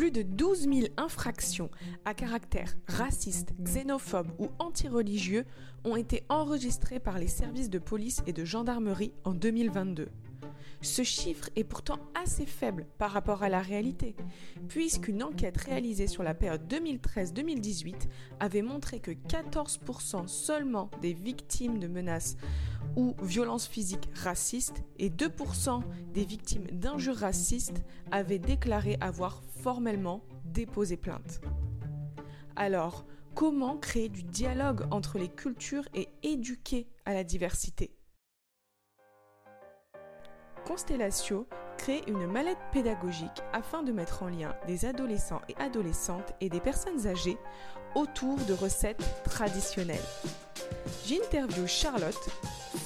Plus de 12 000 infractions à caractère raciste, xénophobe ou antireligieux ont été enregistrées par les services de police et de gendarmerie en 2022. Ce chiffre est pourtant assez faible par rapport à la réalité, puisqu'une enquête réalisée sur la période 2013-2018 avait montré que 14% seulement des victimes de menaces ou violences physiques racistes et 2% des victimes d'injures racistes avaient déclaré avoir formellement déposé plainte. Alors, comment créer du dialogue entre les cultures et éduquer à la diversité? Constellatio crée une mallette pédagogique afin de mettre en lien des adolescents et adolescentes et des personnes âgées autour de recettes traditionnelles. J'interviewe Charlotte,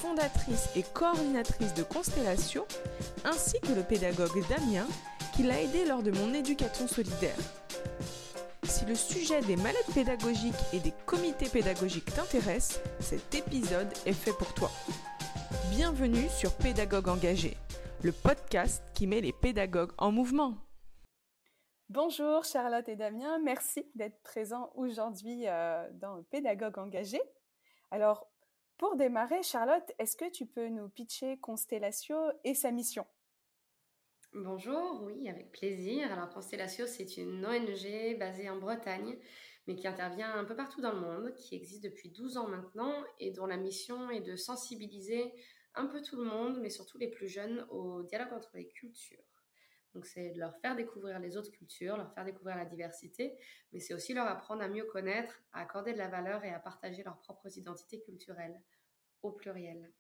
fondatrice et coordinatrice de Constellatio, ainsi que le pédagogue Damien, qui l'a aidé lors de mon éducation solidaire. Si le sujet des mallettes pédagogiques et des comités pédagogiques t'intéresse, cet épisode est fait pour toi. Bienvenue sur Pédagogue engagé le podcast qui met les pédagogues en mouvement. Bonjour Charlotte et Damien, merci d'être présents aujourd'hui euh, dans Pédagogue engagé. Alors, pour démarrer, Charlotte, est-ce que tu peux nous pitcher Constellatio et sa mission? Bonjour, oui, avec plaisir. Alors Constellatio, c'est une ONG basée en Bretagne, mais qui intervient un peu partout dans le monde, qui existe depuis 12 ans maintenant et dont la mission est de sensibiliser un peu tout le monde, mais surtout les plus jeunes, au dialogue entre les cultures. Donc c'est de leur faire découvrir les autres cultures, leur faire découvrir la diversité, mais c'est aussi leur apprendre à mieux connaître, à accorder de la valeur et à partager leurs propres identités culturelles, au pluriel.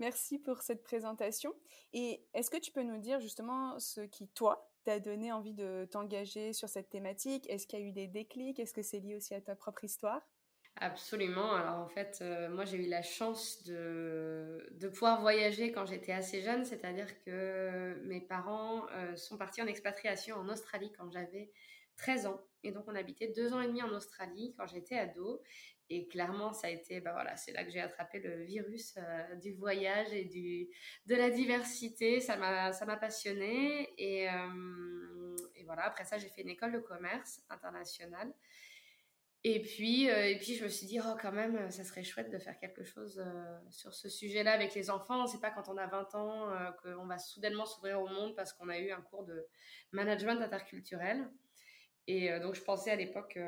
Merci pour cette présentation. Et est-ce que tu peux nous dire justement ce qui, toi, t'a donné envie de t'engager sur cette thématique? Est-ce qu'il y a eu des déclics? Est-ce que c'est lié aussi à ta propre histoire? Absolument. Alors en fait, euh, moi j'ai eu la chance de, de pouvoir voyager quand j'étais assez jeune, c'est-à-dire que mes parents euh, sont partis en expatriation en Australie quand j'avais 13 ans. Et donc on habitait deux ans et demi en Australie quand j'étais ado. Et clairement, ça a été, bah voilà, c'est là que j'ai attrapé le virus euh, du voyage et du, de la diversité. Ça m'a, ça passionné. Et, et voilà, après ça, j'ai fait une école de commerce internationale. Et puis, euh, et puis je me suis dit, oh, quand même, ça serait chouette de faire quelque chose euh, sur ce sujet-là avec les enfants. C'est pas quand on a 20 ans euh, qu'on va soudainement s'ouvrir au monde parce qu'on a eu un cours de management interculturel. Et donc, je pensais à l'époque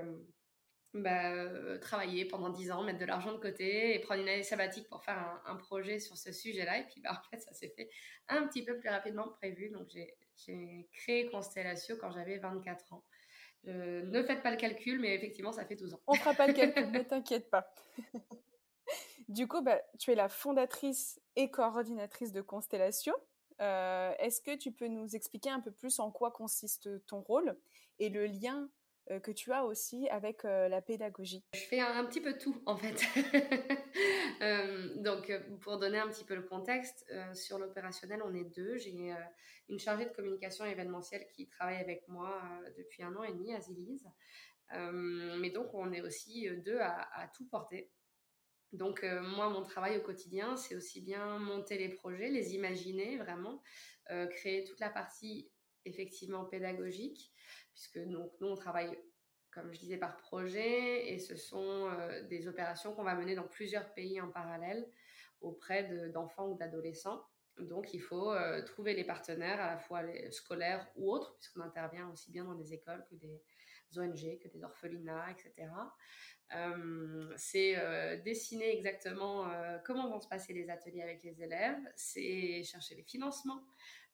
bah, travailler pendant 10 ans, mettre de l'argent de côté et prendre une année sabbatique pour faire un, un projet sur ce sujet-là. Et puis, bah, en fait, ça s'est fait un petit peu plus rapidement que prévu. Donc, j'ai créé Constellatio quand j'avais 24 ans. Euh, ne faites pas le calcul, mais effectivement, ça fait 12 ans. On fera pas le calcul, ne t'inquiète pas. du coup, bah, tu es la fondatrice et coordinatrice de Constellation. Euh, est-ce que tu peux nous expliquer un peu plus en quoi consiste ton rôle et le lien euh, que tu as aussi avec euh, la pédagogie Je fais un, petit peu tout en fait. Euh, donc pour donner un petit peu le contexte, sur l'opérationnel on est deux. J'ai une chargée de communication événementielle qui travaille avec moi depuis un an et demi, Azilise. mais donc on est aussi deux à tout porter. Donc moi, mon travail au quotidien, c'est aussi bien monter les projets, les imaginer vraiment, créer toute la partie effectivement pédagogique, puisque donc, nous, on travaille, comme je disais, par projet, et ce sont euh, des opérations qu'on va mener dans plusieurs pays en parallèle auprès d'enfants ou d'adolescents. Donc, il faut euh, trouver les partenaires, à la fois scolaires ou autres, puisqu'on intervient aussi bien dans des écoles que des ONG, que des orphelinats, etc. Euh, c'est dessiner exactement comment vont se passer les ateliers avec les élèves, c'est chercher les financements,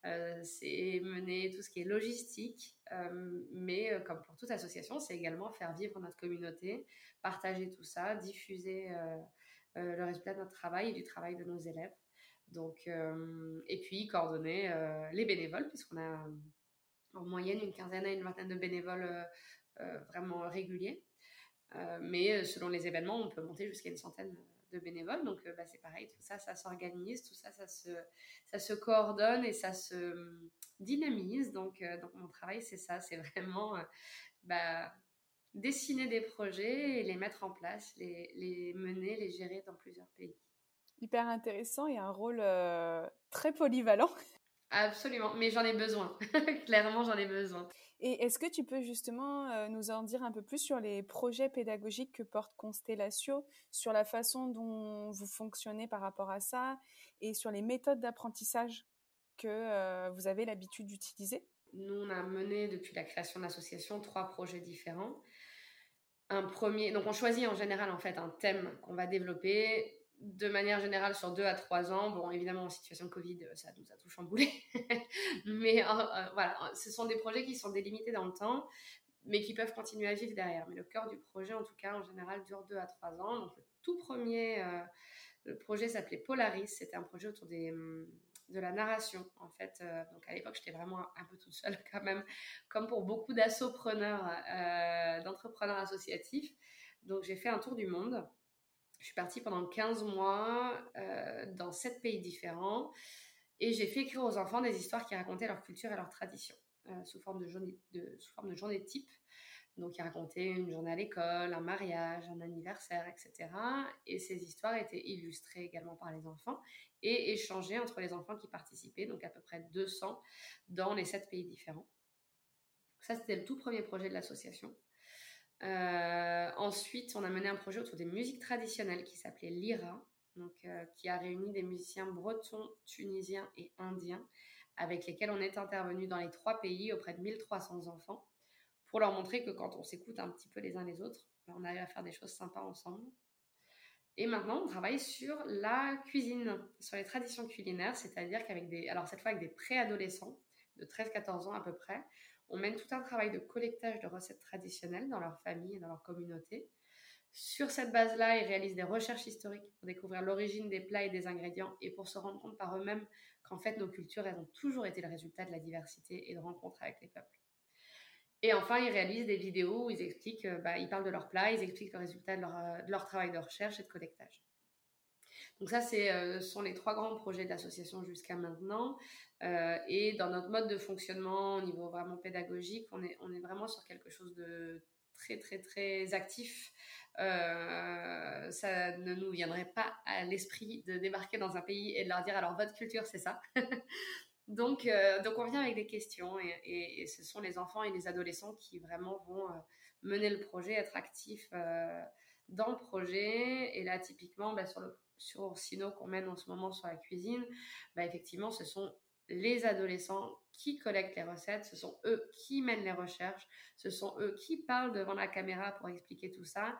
euh, c'est mener tout ce qui est logistique, euh, mais euh, comme pour toute association, c'est également faire vivre notre communauté, partager tout ça, diffuser le résultat de notre travail et du travail de nos élèves. Donc, et puis coordonner les bénévoles, puisqu'on a en moyenne une quinzaine à une vingtaine de bénévoles vraiment réguliers. mais selon les événements, on peut monter jusqu'à une centaine bénévoles. Donc, euh, bah, c'est pareil, tout ça, ça s'organise, tout ça, ça se, ça se coordonne et ça se hum, dynamise. Donc, euh, donc mon travail, c'est ça, c'est vraiment euh, bah, dessiner des projets et les mettre en place, les, mener, les gérer dans plusieurs pays. Hyper intéressant et un rôle très polyvalent. Absolument, mais j'en ai besoin. Clairement, j'en ai besoin. Et est-ce que tu peux justement euh, nous en dire un peu plus sur les projets pédagogiques que porte Constellatio, sur la façon dont vous fonctionnez par rapport à ça et sur les méthodes d'apprentissage que euh, vous avez l'habitude d'utiliser? Nous, on a mené depuis la création de l'association trois projets différents. Un premier, donc on choisit en général en fait un thème qu'on va développer de manière générale sur deux à trois ans. Bon, évidemment, en situation de Covid, ça nous a tout chamboulé. mais euh, euh, voilà, ce sont des projets qui sont délimités dans le temps, mais qui peuvent continuer à vivre derrière. Mais le cœur du projet, en tout cas, en général, dure deux à trois ans. Donc, le tout premier euh, le projet s'appelait Polaris. C'était un projet autour hum, de la narration, en fait. donc, à l'époque, j'étais vraiment un peu toute seule, quand même, comme pour beaucoup d'assopreneurs, d'entrepreneurs associatifs. Donc, j'ai fait un tour du monde je suis partie pendant 15 mois euh, dans 7 pays différents et j'ai fait écrire aux enfants des histoires qui racontaient leur culture et leur tradition euh, sous, forme de journée, de, sous forme de journée type. Donc, ils racontaient une journée à l'école, un mariage, un anniversaire, etc. Et ces histoires étaient illustrées également par les enfants et échangées entre les enfants qui participaient, donc à peu près 200 dans les 7 pays différents. Ça, c'était le tout premier projet de l'association. Euh, ensuite, on a mené un projet autour des musiques traditionnelles qui s'appelait Lyra, donc, euh, qui a réuni des musiciens bretons, tunisiens et indiens, avec lesquels on est intervenu dans les trois pays auprès de 1300 enfants, pour leur montrer que quand on s'écoute un petit peu les uns les autres, ben, on arrive à faire des choses sympas ensemble. Et maintenant, on travaille sur la cuisine, sur les traditions culinaires, c'est-à-dire qu'avec des, alors cette fois avec des préadolescents de 13-14 ans à peu près, on mène tout un travail de collectage de recettes traditionnelles dans leur famille et dans leur communauté. Sur cette base-là, ils réalisent des recherches historiques pour découvrir l'origine des plats et des ingrédients et pour se rendre compte par eux-mêmes qu'en fait nos cultures, elles ont toujours été le résultat de la diversité et de rencontres avec les peuples. Et enfin, ils réalisent des vidéos où ils expliquent, euh, bah, ils parlent de leurs plats, ils expliquent le résultat de leur, euh, de leur travail de recherche et de collectage. Donc ça, ce euh, sont les trois grands projets de l'association jusqu'à maintenant. Euh, et dans notre mode de fonctionnement au niveau vraiment pédagogique, on est, on est vraiment sur quelque chose de très très très actif. Euh, ça ne nous viendrait pas à l'esprit de débarquer dans un pays et de leur dire alors votre culture c'est ça. donc, donc on vient avec des questions et, et, ce sont les enfants et les adolescents qui vraiment vont mener le projet, être actifs dans le projet. Et là typiquement bah, sur le sur Sino qu'on mène en ce moment sur la cuisine, bah effectivement, ce sont les adolescents qui collectent les recettes, ce sont eux qui mènent les recherches, ce sont eux qui parlent devant la caméra pour expliquer tout ça.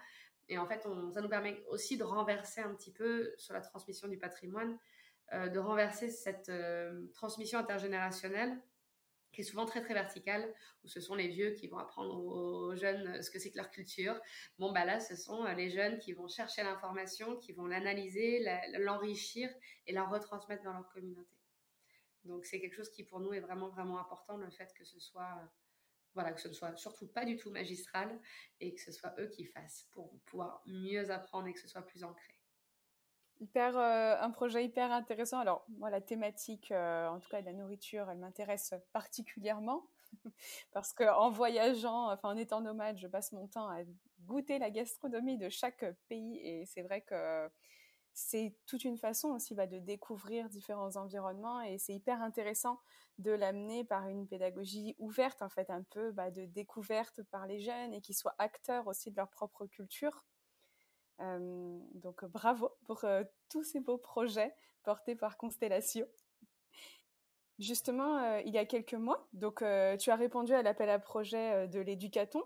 Et en fait, ça nous permet aussi de renverser un petit peu sur la transmission du patrimoine, euh, de renverser cette euh, transmission intergénérationnelle qui est souvent très très verticale, où ce sont les vieux qui vont apprendre aux jeunes euh, ce que c'est que leur culture. Bon, bah là, ce sont euh, les jeunes qui vont chercher l'information, qui vont l'analyser, l'enrichir et la retransmettre dans leur communauté. Donc c'est quelque chose qui pour nous est vraiment vraiment important, le fait que ce soit euh, voilà, que ce ne soit surtout pas du tout magistral et que ce soit eux qui fassent pour pouvoir mieux apprendre et que ce soit plus ancré hyper euh, un projet hyper intéressant. Alors moi la thématique euh, en tout cas de la nourriture, elle m'intéresse particulièrement parce que en voyageant, enfin en étant nomade, je passe mon temps à goûter la gastronomie de chaque pays et c'est vrai que c'est toute une façon aussi bah, de découvrir différents environnements et c'est hyper intéressant de l'amener par une pédagogie ouverte en fait un peu bah, de découverte par les jeunes et qui soient acteurs aussi de leur propre culture donc bravo pour euh, tous ces beaux projets portés par Constellation. Justement, euh, il y a quelques mois, donc tu as répondu à l'appel à projet de l'éducaton.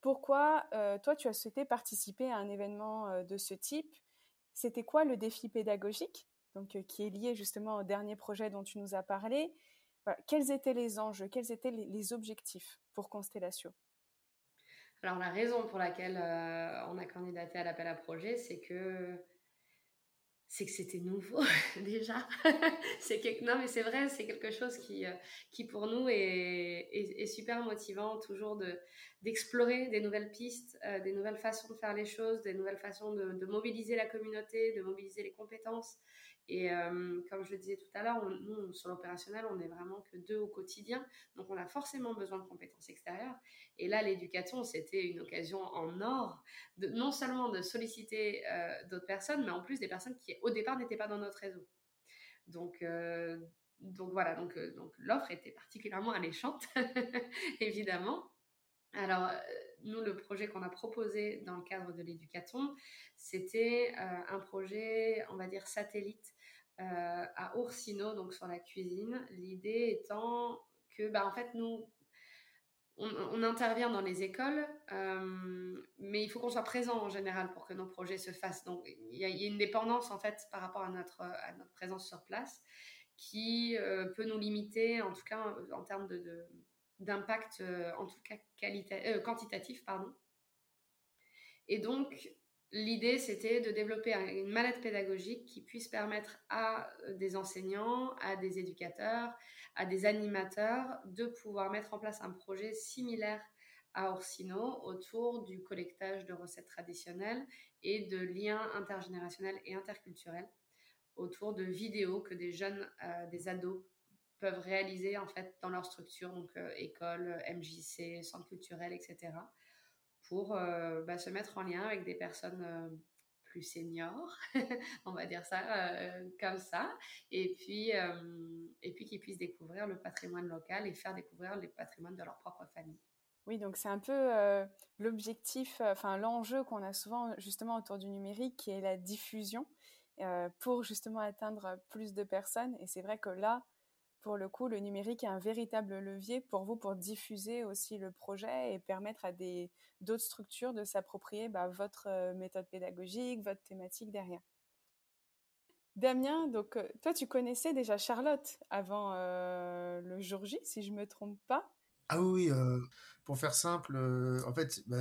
Pourquoi toi tu as souhaité participer à un événement de ce type? C'était quoi le défi pédagogique, donc qui est lié justement au dernier projet dont tu nous as parlé. Quels étaient les enjeux? Quels étaient les objectifs pour Constellation? Alors la raison pour laquelle euh, on a candidaté à l'appel à projet, c'est que c'est que c'était nouveau déjà. c'est non mais c'est vrai, c'est quelque chose qui euh, qui pour nous est, est, super motivant toujours de d'explorer des nouvelles pistes, euh, des nouvelles façons de faire les choses, des nouvelles façons de, de mobiliser la communauté, de mobiliser les compétences et euh, comme je le disais tout à l'heure, nous, sur l'opérationnel, on n'est vraiment que deux au quotidien. Donc, on a forcément besoin de compétences extérieures. Et là, l'éducation, c'était une occasion en or, de, non seulement de solliciter euh, d'autres personnes, mais en plus des personnes qui, au départ, n'étaient pas dans notre réseau. Donc, euh, voilà, donc l'offre était particulièrement alléchante, évidemment. Alors, nous, le projet qu'on a proposé dans le cadre de l'éducaton, c'était un projet, on va dire, satellite à Orsino, donc sur la cuisine. L'idée étant que, bah, en fait, nous, on, intervient dans les écoles, euh, mais il faut qu'on soit présent en général pour que nos projets se fassent. Donc, il y, a une dépendance en fait par rapport à notre, à notre présence sur place qui euh, peut nous limiter, en tout cas en termes de, d'impact, euh, en tout cas quantitatif. Pardon. Et donc, L'idée, c'était de développer une mallette pédagogique qui puisse permettre à des enseignants, à des éducateurs, à des animateurs de pouvoir mettre en place un projet similaire à Orsino autour du collectage de recettes traditionnelles et de liens intergénérationnels et interculturels autour de vidéos que des jeunes, euh, des ados peuvent réaliser en fait dans leur structure, donc euh, école, MJC, centre culturel, etc pour euh, bah, se mettre en lien avec des personnes euh, plus seniors, on va dire ça euh, comme ça, et puis, puis qu'ils puissent découvrir le patrimoine local et faire découvrir les patrimoines de leur propre famille. Oui, donc c'est un peu l'objectif, enfin l'enjeu qu'on a souvent justement autour du numérique, qui est la diffusion, pour justement atteindre plus de personnes. Et c'est vrai que là, pour le coup, le numérique est un véritable levier pour vous pour diffuser aussi le projet et permettre à d'autres structures de s'approprier bah, votre euh, méthode pédagogique, votre thématique derrière. Damien, donc euh, toi tu connaissais déjà Charlotte avant euh, le jour J, si je me trompe pas. Ah oui, pour faire simple, en fait, bah,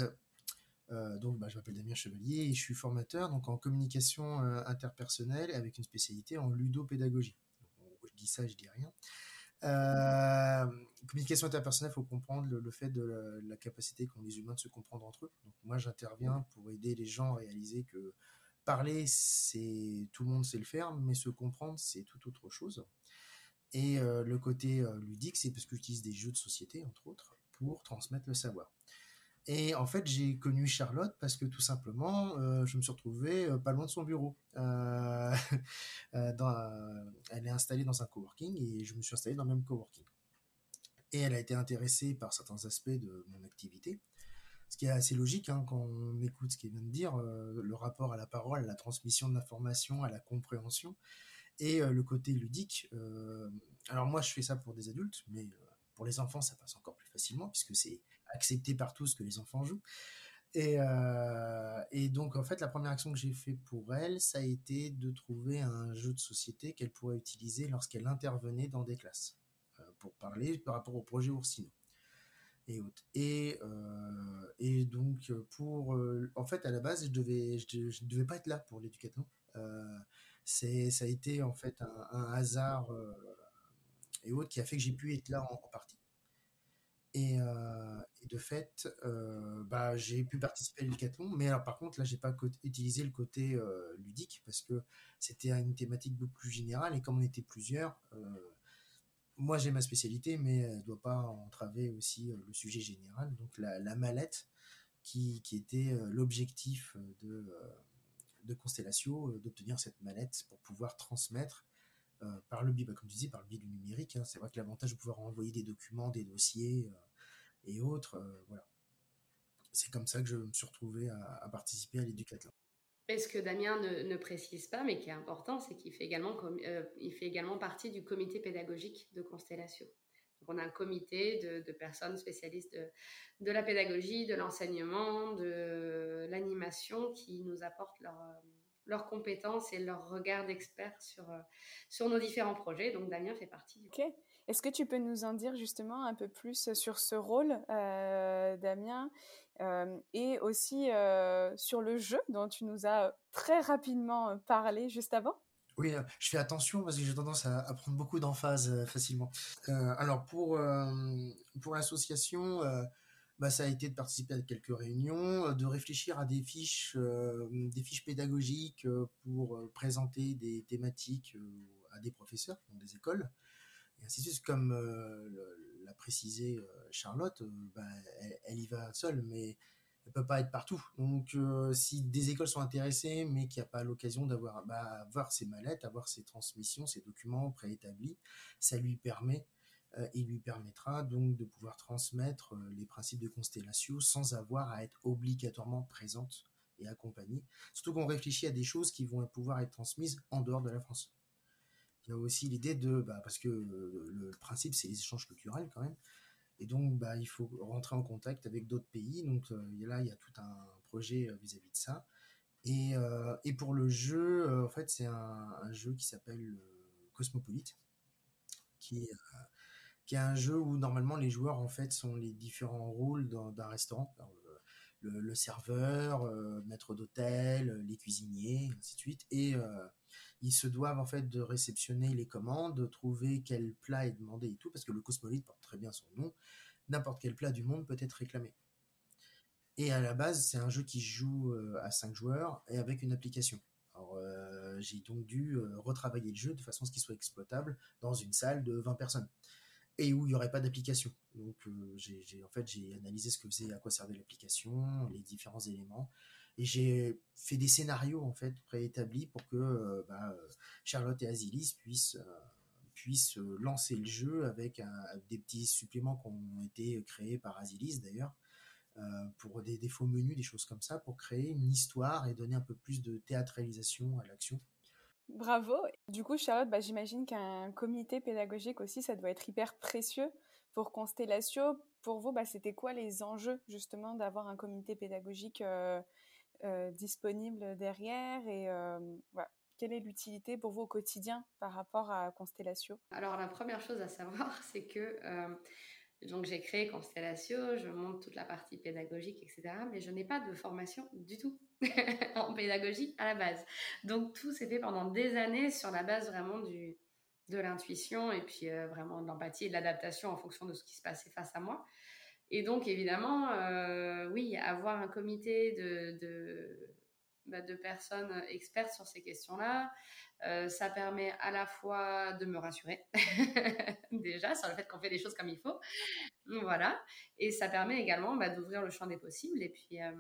donc bah, je m'appelle Damien Chevalier et je suis formateur donc en communication interpersonnelle avec une spécialité en ludopédagogie dis ça, je dis rien. Euh, communication interpersonnelle, il faut comprendre le, fait de la, capacité qu'ont les humains de se comprendre entre eux. Donc moi, j'interviens pour aider les gens à réaliser que parler, c'est tout le monde sait le faire, mais se comprendre, c'est tout autre chose. Et euh, le côté euh, ludique, c'est parce que j'utilise des jeux de société, entre autres, pour transmettre le savoir. Et en fait, j'ai connu Charlotte parce que tout simplement, euh, je me suis retrouvé euh, pas loin de son bureau. Euh, elle est installée dans un coworking et je me suis installé dans le même coworking. Et elle a été intéressée par certains aspects de mon activité, ce qui est assez logique hein, quand on écoute ce qu'elle vient de dire, le rapport à la parole, à la transmission de l'information, à la compréhension et le côté ludique. alors moi, je fais ça pour des adultes, mais pour les enfants, ça passe encore plus facilement puisque c'est accepté par tous que les enfants jouent. Et, euh, et, donc, en fait, la première action que j'ai fait pour elle, ça a été de trouver un jeu de société qu'elle pourrait utiliser lorsqu'elle intervenait dans des classes, euh, pour parler par rapport au projet Oursino et autres. Et, euh, et donc, pour. en fait, à la base, je devais, je, devais pas être là pour l'éducation. c'est ça a été, en fait, un, hasard et autres qui a fait que j'ai pu être là en partie. Euh, et, de fait, euh, bah, j'ai pu participer à l'éducation, mais alors par contre, là, j'ai pas utilisé le côté euh, ludique parce que c'était une thématique beaucoup plus générale et comme on était plusieurs, moi j'ai ma spécialité, mais elle ne doit pas entraver aussi le sujet général. Donc la, mallette qui, était l'objectif de, de Constellatio, d'obtenir cette mallette pour pouvoir transmettre par le biais, bah, comme tu dis, par le biais du numérique. Hein. c'est vrai que l'avantage de pouvoir envoyer des documents, des dossiers, et autres. Euh, voilà. C'est comme ça que je me suis retrouvé à, participer à l'éducateur. Et ce que Damien ne, précise pas, mais qui est important, c'est qu'il fait, également, euh, il fait également partie du comité pédagogique de Constellation. Donc on a un comité de, personnes spécialistes de, de, la pédagogie, de l'enseignement, de l'animation qui nous apportent leur, leurs compétences et leur regard d'expert sur, euh, sur nos différents projets. Donc Damien fait partie du. Ok. Est-ce que tu peux nous en dire justement un peu plus sur ce rôle, euh, Damien, euh, et aussi sur le jeu dont tu nous as très rapidement parlé juste avant? Oui, je fais attention parce que j'ai tendance à, prendre beaucoup d'emphase facilement. alors pour, pour l'association, bah, ça a été de participer à quelques réunions, euh, de réfléchir à des fiches, euh, des fiches pédagogiques euh, pour présenter des thématiques à des professeurs dans des écoles. Et ainsi de suite, comme l'a précisé Charlotte, bah, elle, y va seule, mais elle peut pas être partout. Donc, si des écoles sont intéressées, mais qu'il n'y a pas l'occasion d'avoir, bah, avoir ces mallettes, avoir ces transmissions, ces documents préétablis, ça lui permet il lui permettra donc de pouvoir transmettre les principes de constellation sans avoir à être obligatoirement présente et accompagnée. Surtout qu'on réfléchit à des choses qui vont pouvoir être transmises en dehors de la France. Il y a aussi l'idée de, bah, parce que le principe c'est les échanges culturels quand même, et donc bah, il faut rentrer en contact avec d'autres pays. Donc là il y a tout un projet vis-à-vis de ça. Et, pour le jeu, en fait c'est un, jeu qui s'appelle Cosmopolite, qui est un jeu où normalement les joueurs en fait sont les différents rôles d'un restaurant. le, serveur, euh, maître d'hôtel, les cuisiniers, ainsi de suite. Et euh, ils se doivent en fait de réceptionner les commandes, de trouver quel plat est demandé et tout, parce que le cosmopolite porte très bien son nom. N'importe quel plat du monde peut être réclamé. Et à la base, c'est un jeu qui joue euh, à 5 joueurs et avec une application. Alors, j'ai donc dû retravailler le jeu de façon à ce qu'il soit exploitable dans une salle de 20 personnes et où il n'y aurait pas d'application. Donc, euh, j'ai, en fait, j'ai analysé ce que faisait, à quoi servait l'application, les différents éléments, et j'ai fait des scénarios en fait préétablis pour que euh, bah, Charlotte et Asilis puissent euh, puissent lancer le jeu avec des petits suppléments qui ont été créés par Asilis d'ailleurs. pour des défauts menus, des choses comme ça, pour créer une histoire et donner un peu plus de théâtralisation à l'action. Bravo. Du coup, Charlotte, bah, j'imagine qu'un comité pédagogique aussi, ça doit être hyper précieux pour Constellatio. Pour vous, bah, c'était quoi les enjeux justement d'avoir un comité pédagogique euh, euh, disponible derrière et euh, quelle est l'utilité pour vous au quotidien par rapport à Constellatio? Alors la première chose à savoir, c'est que donc j'ai créé Constellatio, je monte toute la partie pédagogique, etc. Mais je n'ai pas de formation du tout en pédagogie à la base. Donc tout s'est fait pendant des années sur la base vraiment du, de l'intuition et puis euh, vraiment de l'empathie et de l'adaptation en fonction de ce qui se passait face à moi. Et donc évidemment, euh, oui, avoir un comité de, de, bah, personnes expertes sur ces questions-là, euh, ça permet à la fois de me rassurer, déjà, sur le fait qu'on fait les choses comme il faut. Voilà. Et ça permet également bah, d'ouvrir le champ des possibles et puis euh,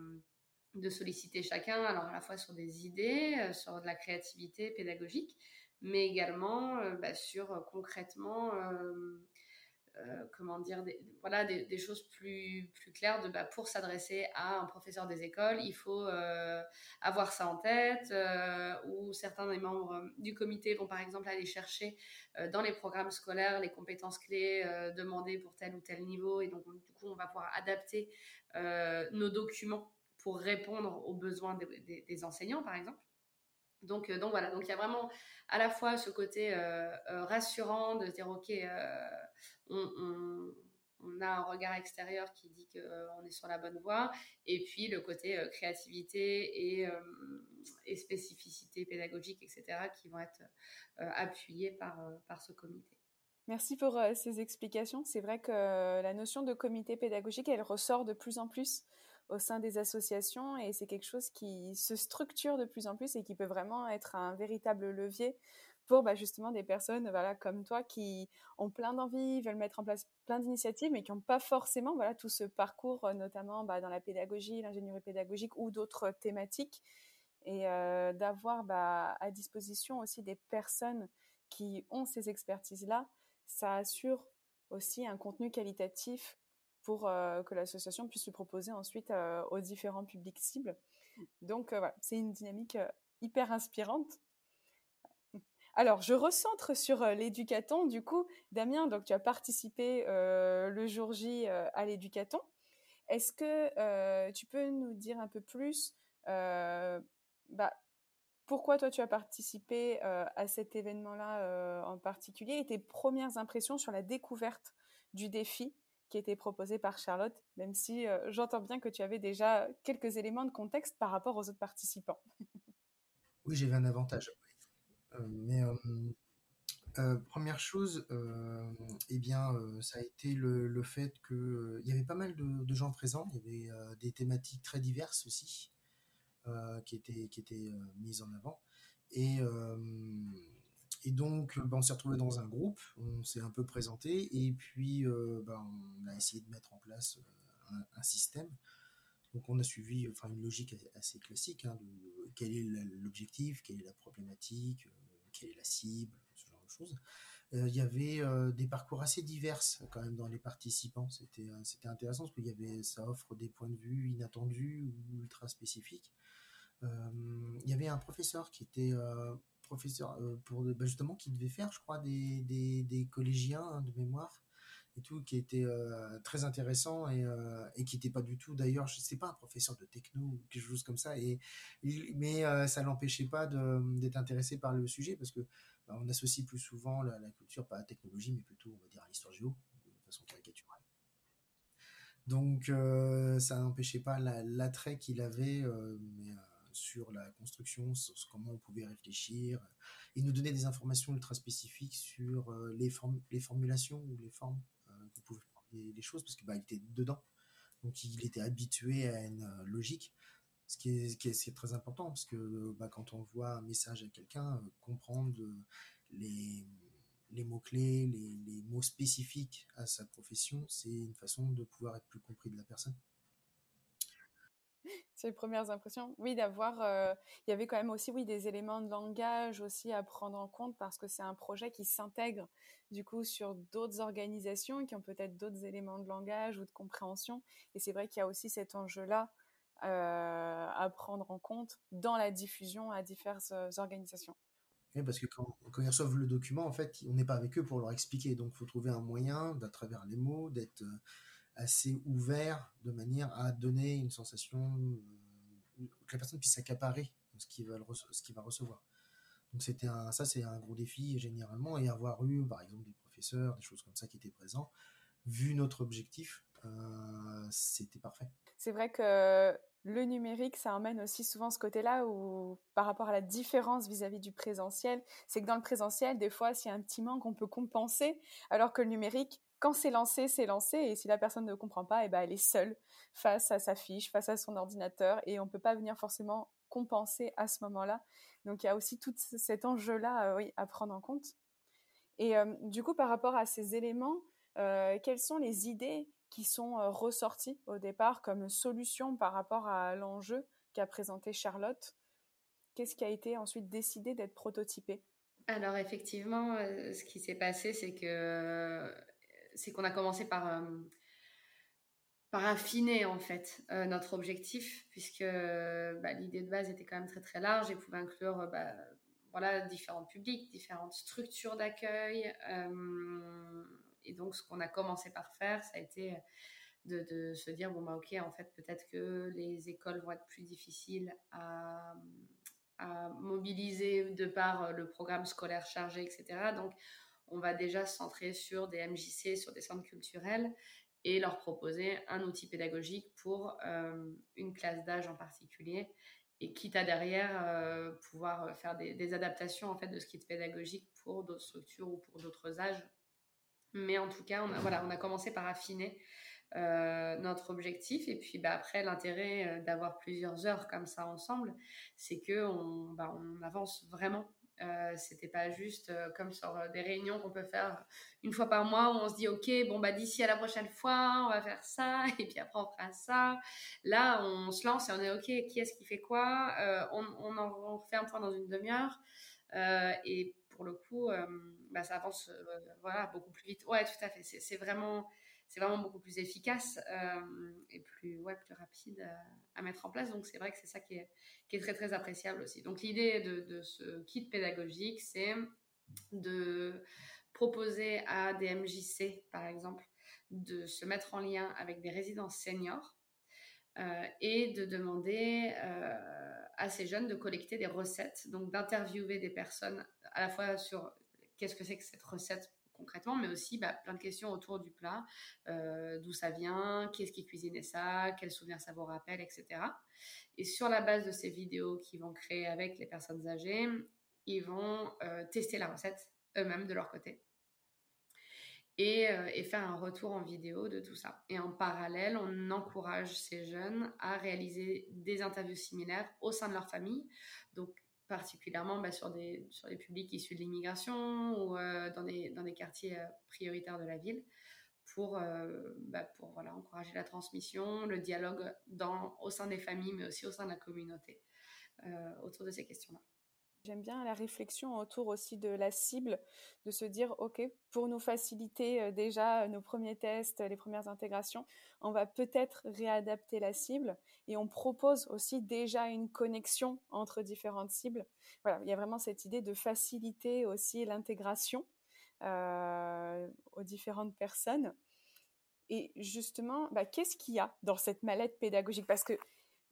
de solliciter chacun, alors à la fois sur des idées, sur de la créativité pédagogique, mais également bah, sur concrètement euh, comment dire, des, voilà, des, choses plus, plus claires de, bah, pour s'adresser à un professeur des écoles, il faut euh, avoir ça en tête, euh, ou certains des membres du comité vont par exemple aller chercher dans les programmes scolaires les compétences clés demandées pour tel ou tel niveau, et donc du coup on va pouvoir adapter nos documents pour répondre aux besoins des enseignants par exemple. Donc, donc voilà, donc il y a vraiment à la fois ce côté rassurant de dire ok, on, a un regard extérieur qui dit qu'on euh, est sur la bonne voie, et puis le côté euh, créativité et, euh, et, spécificité pédagogique, etc., qui vont être appuyés par ce comité. Merci pour ces explications. C'est vrai que la notion de comité pédagogique, elle ressort de plus en plus au sein des associations et c'est quelque chose qui se structure de plus en plus et qui peut vraiment être un véritable levier pour bah, justement des personnes voilà comme toi qui ont plein d'envie, veulent mettre en place plein d'initiatives, mais qui n'ont pas forcément voilà tout ce parcours, euh, notamment bah, dans la pédagogie, l'ingénierie pédagogique ou d'autres thématiques, et euh, d'avoir bah, à disposition aussi des personnes qui ont ces expertises-là, ça assure aussi un contenu qualitatif pour euh, que l'association puisse le proposer ensuite aux différents publics cibles. Donc voilà, c'est une dynamique hyper inspirante. Alors, je recentre sur euh, l'éducaton. Du coup, Damien, donc tu as participé euh, le jour J euh, à l'éducaton. Est-ce que tu peux nous dire un peu plus bah, pourquoi toi tu as participé à cet événement-là en particulier et tes premières impressions sur la découverte du défi qui était proposé par Charlotte, même si j'entends bien que tu avais déjà quelques éléments de contexte par rapport aux autres participants? oui, j'avais un avantage. Euh, mais euh, euh, première chose, eh bien, ça a été le, fait qu'il il y avait pas mal de, gens présents. Il y avait des thématiques très diverses aussi qui étaient qui étaient mises en avant. Et et donc, ben, on s'est retrouvé dans un groupe, on s'est un peu présenté, et puis ben, on a essayé de mettre en place un, système. Donc on a suivi enfin, une logique assez classique, hein, quel est l'objectif, quelle est la problématique, quelle est la cible, ce genre de choses. il y avait des parcours assez divers quand même dans les participants. C'était c'était intéressant parce qu'il y avait ça offre des points de vue inattendus ou ultra spécifiques. il y avait un professeur qui était professeur pour bah, justement qui devait faire, je crois, des, des, des collégiens de mémoire et tout, qui était euh, très intéressant et, euh, qui n'était pas du tout, d'ailleurs, je sais pas, un professeur de techno ou quelque chose comme ça, et, mais euh, ça l'empêchait pas d'être intéressé par le sujet parce que bah, on associe plus souvent la, culture, pas à la technologie, mais plutôt, on va dire, à l'histoire géo, de façon caricaturale. Donc, ça n'empêchait pas l'attrait qu'il avait, sur la construction, sur comment on pouvait réfléchir. Il nous donnait des informations ultra spécifiques sur les, les formulations ou les formes les, choses parce que bah, était dedans. Donc il était habitué à une euh, logique, ce qui est, qui est, très important parce que bah, quand on voit un message à quelqu'un, euh, comprendre les, les mots-clés, les, les, mots spécifiques à sa profession, c'est une façon de pouvoir être plus compris de la personne. Les premières impressions. Oui, d'avoir. Euh, il y avait quand même aussi, oui, des éléments de langage aussi à prendre en compte parce que c'est un projet qui s'intègre du coup sur d'autres organisations qui ont peut-être d'autres éléments de langage ou de compréhension. Et c'est vrai qu'il y a aussi cet enjeu-là euh, à prendre en compte dans la diffusion à diverses euh, organisations. Oui, parce que quand, quand, ils reçoivent le document, en fait, on n'est pas avec eux pour leur expliquer. Donc, il faut trouver un moyen, à travers les mots, d'être assez ouvert de manière à donner une sensation euh, que la personne puisse s'accaparer ce qu'il va, ce qu'il va recevoir. Donc c'était un, ça c'est un gros défi généralement et avoir eu par exemple des professeurs, des choses comme ça qui étaient présents, vu notre objectif, euh, c'était parfait. C'est vrai que le numérique, ça emmène aussi souvent ce côté-là où, par rapport à la différence vis-à-vis du présentiel, c'est que dans le présentiel, des fois, s'il y a un petit manque, on peut compenser, alors que le numérique, quand c'est lancé, c'est lancé, et si la personne ne comprend pas, et eh ben, elle est seule face à sa fiche, face à son ordinateur, et on ne peut pas venir forcément compenser à ce moment-là. Donc il y a aussi tout cet enjeu-là euh, à prendre en compte. Et euh, du coup, par rapport à ces éléments, euh, quelles sont les idées qui sont ressorties au départ comme solution par rapport à l'enjeu qu'a présenté Charlotte? Qu'est-ce qui a été ensuite décidé d'être prototypé? Alors effectivement, ce qui s'est passé, c'est que c'est qu'on a commencé par, euh, par affiner en fait euh, notre objectif, puisque bah, l'idée de base était quand même très très large et pouvait inclure bah, voilà, différents publics, différentes structures d'accueil. Euh, et donc ce qu'on a commencé par faire, ça a été de, de, se dire bon bah ok en fait peut-être que les écoles vont être plus difficiles à, à mobiliser de par le programme scolaire chargé etc donc on va déjà se centrer sur des MJC, sur des centres culturels et leur proposer un outil pédagogique pour euh, une classe d'âge en particulier et quitte à derrière euh, pouvoir faire des, adaptations en fait de ce kit pédagogique pour d'autres structures ou pour d'autres âges. Mais en tout cas, on a, voilà, on a commencé par affiner euh, notre objectif et puis bah, après l'intérêt d'avoir plusieurs heures comme ça ensemble, c'est que on, bah, on avance vraiment euh, c'était pas juste euh, comme sur euh, des réunions qu'on peut faire une fois par mois où on se dit ok bon bah d'ici à la prochaine fois on va faire ça et puis après on fera ça. Là on se lance et on est ok qui est-ce qui fait quoi? On, on, en fait un point dans une demi-heure. Et pour le coup bah, ça avance voilà beaucoup plus vite. Ouais tout à fait. C'est vraiment c'est vraiment beaucoup plus efficace euh, et plus, ouais, plus rapide à, mettre en place. Donc c'est vrai que c'est ça qui est, très très appréciable aussi. Donc l'idée de, ce kit pédagogique, c'est de proposer à des MJC, par exemple, de se mettre en lien avec des résidences seniors euh, et de demander euh, à ces jeunes de collecter des recettes, donc d'interviewer des personnes à la fois sur qu'est-ce que c'est que cette recette concrètement, mais aussi bah, plein de questions autour du plat, euh, d'où ça vient, qui est-ce qui cuisinait ça, quels souvenirs ça vous rappelle, etc. Et sur la base de ces vidéos qu'ils vont créer avec les personnes âgées, ils vont euh, tester la recette eux-mêmes de leur côté. Et, euh, et, faire un retour en vidéo de tout ça. Et en parallèle, on encourage ces jeunes à réaliser des interviews similaires au sein de leur famille. Donc, particulièrement bah, sur, des, sur des publics issus de l'immigration ou euh, dans, des, dans des quartiers euh, prioritaires de la ville pour, euh, bah, pour voilà, encourager la transmission, le dialogue dans, au sein des familles, mais aussi au sein de la communauté autour de ces questions-là. J'aime bien la réflexion autour aussi de la cible, de se dire, OK, pour nous faciliter euh, déjà nos premiers tests, les premières intégrations, on va peut-être réadapter la cible et on propose aussi déjà une connexion entre différentes cibles. Voilà, il y a vraiment cette idée de faciliter aussi l'intégration euh, aux différentes personnes. Et justement, bah, qu'est-ce qu'il y a dans cette mallette pédagogique? Parce que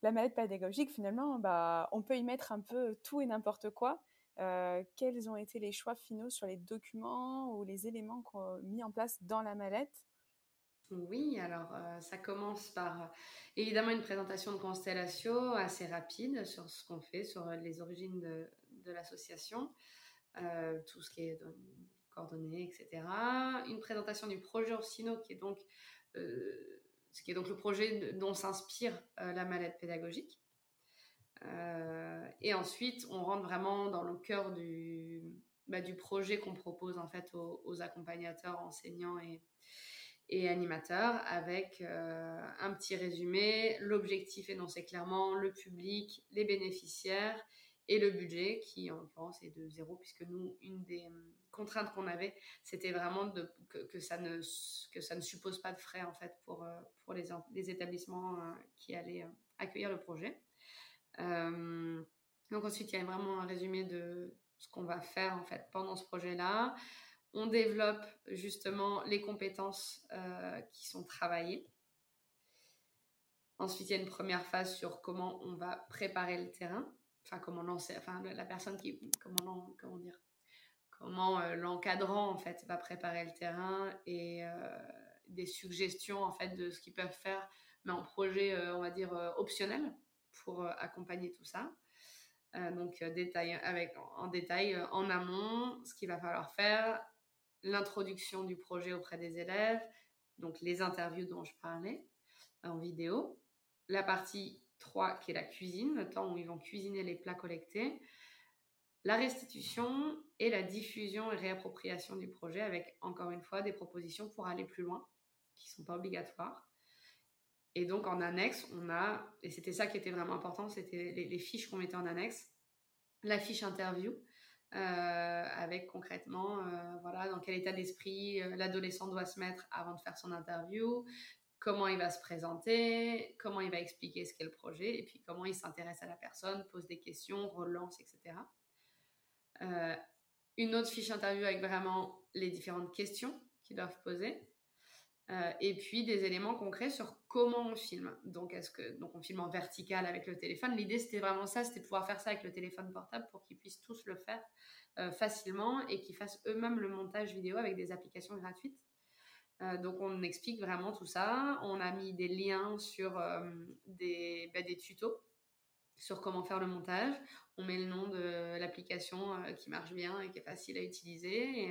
la mallette pédagogique, finalement, bah, on peut y mettre un peu tout et n'importe quoi. Euh, quels ont été les choix finaux sur les documents ou les éléments mis en place dans la mallette Oui, alors euh, ça commence par euh, évidemment une présentation de Constellatio assez rapide sur ce qu'on fait, sur les origines de, de l'association, tout ce qui est coordonnées, etc. Une présentation du projet Orsino qui est donc ce qui est donc le projet dont s'inspire euh, la mallette pédagogique. Euh, et ensuite, on rentre vraiment dans le cœur du, bah, du projet qu'on propose en fait aux, accompagnateurs, enseignants et, et animateurs avec euh, un petit résumé, l'objectif énoncé clairement, le public, les bénéficiaires et le budget qui en l'occurrence est de zéro puisque nous, une des contrainte qu'on avait, c'était vraiment que, ça ne, que ça ne suppose pas de frais en fait pour, euh, pour les, les établissements euh, qui allaient euh, accueillir le projet. donc ensuite, il y a vraiment un résumé de ce qu'on va faire en fait pendant ce projet-là. On développe justement les compétences qui sont travaillées. Ensuite, il y a une première phase sur comment on va préparer le terrain, enfin comment lancer, enfin la personne qui, comment, comment dire, comment euh, l'encadrant en fait va préparer le terrain et euh, des suggestions en fait de ce qu'ils peuvent faire, mais en projet euh, on va dire optionnel pour accompagner tout ça. donc détail avec en détail en amont ce qu'il va falloir faire, l'introduction du projet auprès des élèves, donc les interviews dont je parlais en vidéo, la partie 3 qui est la cuisine, le temps où ils vont cuisiner les plats collectés, la restitution et la diffusion et réappropriation du projet avec, encore une fois, des propositions pour aller plus loin, qui ne sont pas obligatoires. Et donc, en annexe, on a, et c'était ça qui était vraiment important, c'était les, fiches qu'on mettait en annexe, la fiche interview, euh, avec concrètement, euh, voilà, dans quel état d'esprit euh, l'adolescent doit se mettre avant de faire son interview, comment il va se présenter, comment il va expliquer ce qu'est le projet, et puis comment il s'intéresse à la personne, pose des questions, relance, etc. Euh, une autre fiche interview avec vraiment les différentes questions qu'ils doivent poser. Euh, et puis des éléments concrets sur comment on filme. Donc, est-ce que donc on filme en vertical avec le téléphone L'idée c'était vraiment ça, c'était de pouvoir faire ça avec le téléphone portable pour qu'ils puissent tous le faire euh, facilement et qu'ils fassent eux-mêmes le montage vidéo avec des applications gratuites. donc on explique vraiment tout ça. On a mis des liens sur des, bah, des tutos sur comment faire le montage. On met le nom de l'application euh, qui marche bien et qui est facile à utiliser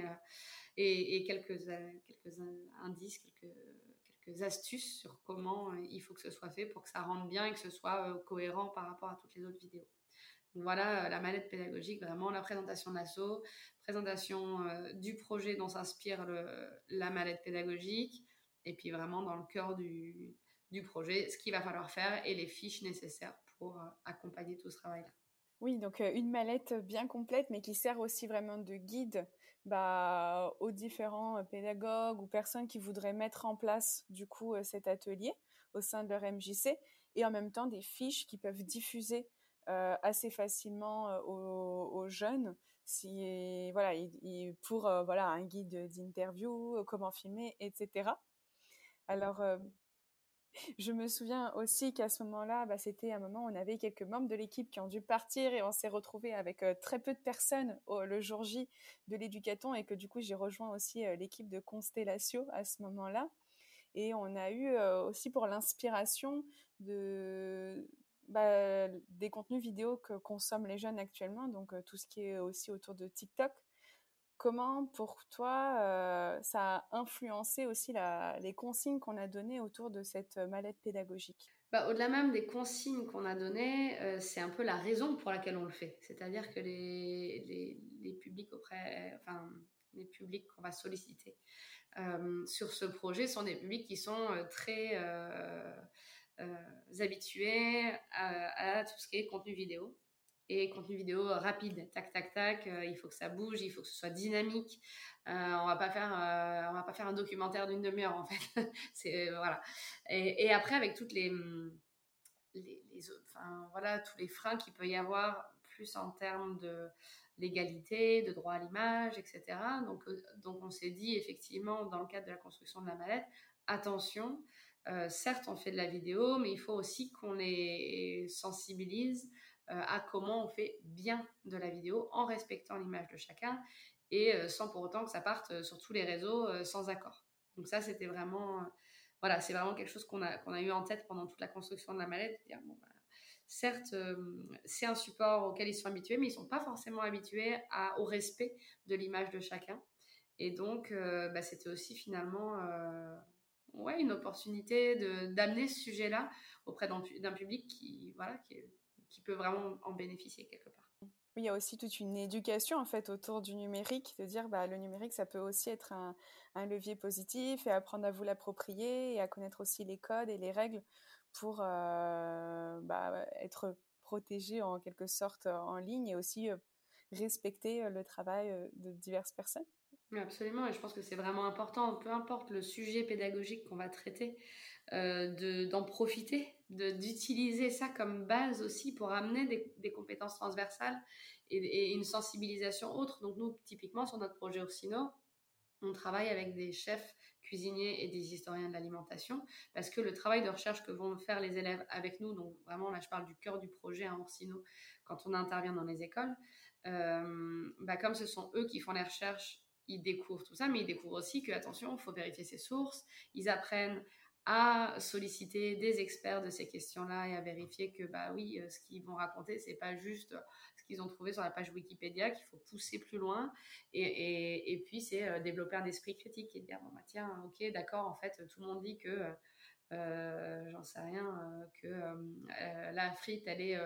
et, euh, quelques, quelques indices, quelques, astuces sur comment euh, il faut que ce soit fait pour que ça rentre bien et que ce soit cohérent par rapport à toutes les autres vidéos. Voilà la mallette pédagogique, vraiment la présentation d'assaut, présentation du projet dont s'inspire la mallette pédagogique, et puis vraiment dans le cœur du projet, ce qu'il va falloir faire et les fiches nécessaires euh, accompagner tout ce travail-là. Oui, donc euh, une mallette bien complète, mais qui sert aussi vraiment de guide bah, aux différents pédagogues ou personnes qui voudraient mettre en place du coup euh, cet atelier au sein de leur MJC, et en même temps des fiches qui peuvent diffuser assez facilement aux, jeunes si voilà pour voilà un guide d'interview comment filmer etc alors je me souviens aussi qu'à ce moment-là, bah, c'était un moment où on avait quelques membres de l'équipe qui ont dû partir et on s'est retrouvé avec euh, très peu de personnes le jour J de l'éducaton et que du coup j'ai rejoint aussi euh, l'équipe de Constellatio à ce moment-là. Et on a eu euh, aussi pour l'inspiration bah, des contenus vidéo que consomment les jeunes actuellement, donc tout ce qui est aussi autour de TikTok comment pour toi euh, ça a influencé aussi les consignes qu'on a données autour de cette mallette pédagogique? Bah, Au-delà même des consignes qu'on a données, euh, c'est un peu la raison pour laquelle on le fait. C'est-à-dire que les, les, publics auprès, enfin, les publics qu'on va solliciter sur ce projet sont des publics qui sont très habitués à, tout ce qui est contenu vidéo et contenu vidéo rapide, tac tac tac. il faut que ça bouge, il faut que ce soit dynamique. on va pas faire, on va pas faire un documentaire d'une demi-heure en fait. c'est voilà. Et, après avec toutes les, les, enfin, voilà tous les freins qu'il peut y avoir plus en termes de l'égalité, de droit à l'image, etc. Donc, euh, donc on s'est dit effectivement dans le cadre de la construction de la mallette, attention, euh, certes on fait de la vidéo, mais il faut aussi qu'on les sensibilise euh, à comment on fait bien de la vidéo en respectant l'image de chacun et sans pour autant que ça parte sur tous les réseaux sans accord. Donc ça c'était vraiment, voilà, c'est vraiment quelque chose qu'on a, qu'on a eu en tête pendant toute la construction de la mallette, bah, certes, euh, c'est un support auquel ils sont habitués, mais ils ne sont pas forcément habitués au respect de l'image de chacun. Et donc, euh, bah, c'était aussi finalement euh, ouais, une opportunité d'amener ce sujet-là auprès d'un public qui, voilà, qui, peut vraiment en bénéficier quelque part. Oui, il y a aussi toute une éducation en fait autour du numérique, de dire bah, le numérique ça peut aussi être un, un levier positif et apprendre à vous l'approprier et à connaître aussi les codes et les règles pour euh, bah, être protégé en quelque sorte en ligne et aussi euh, respecter euh, le travail de diverses personnes. absolument, et je pense que c'est vraiment important, peu importe le sujet pédagogique qu'on va traiter, d'en profiter, d'utiliser ça comme base aussi pour amener des, compétences transversales et, une sensibilisation autre. Donc nous, typiquement, sur notre projet Ursino, on travaille avec des chefs cuisiniers et des historiens de l'alimentation, parce que le travail de recherche que vont faire les élèves avec nous, donc vraiment là je parle du cœur du projet à Orsino, quand on intervient dans les écoles, euh, bah, comme ce sont eux qui font les recherches, ils découvrent tout ça, mais ils découvrent aussi que, attention, il faut vérifier ses sources, ils apprennent à solliciter des experts de ces questions-là et à vérifier que bah oui, euh, ce qu'ils vont raconter, c'est pas juste ce qu'ils ont trouvé sur la page Wikipédia, qu'il faut pousser plus loin. Et, et, puis c'est euh, développer un esprit critique et dire bon bah tiens, ok, d'accord, en fait tout le monde dit que euh, j'en sais rien, que la frite elle est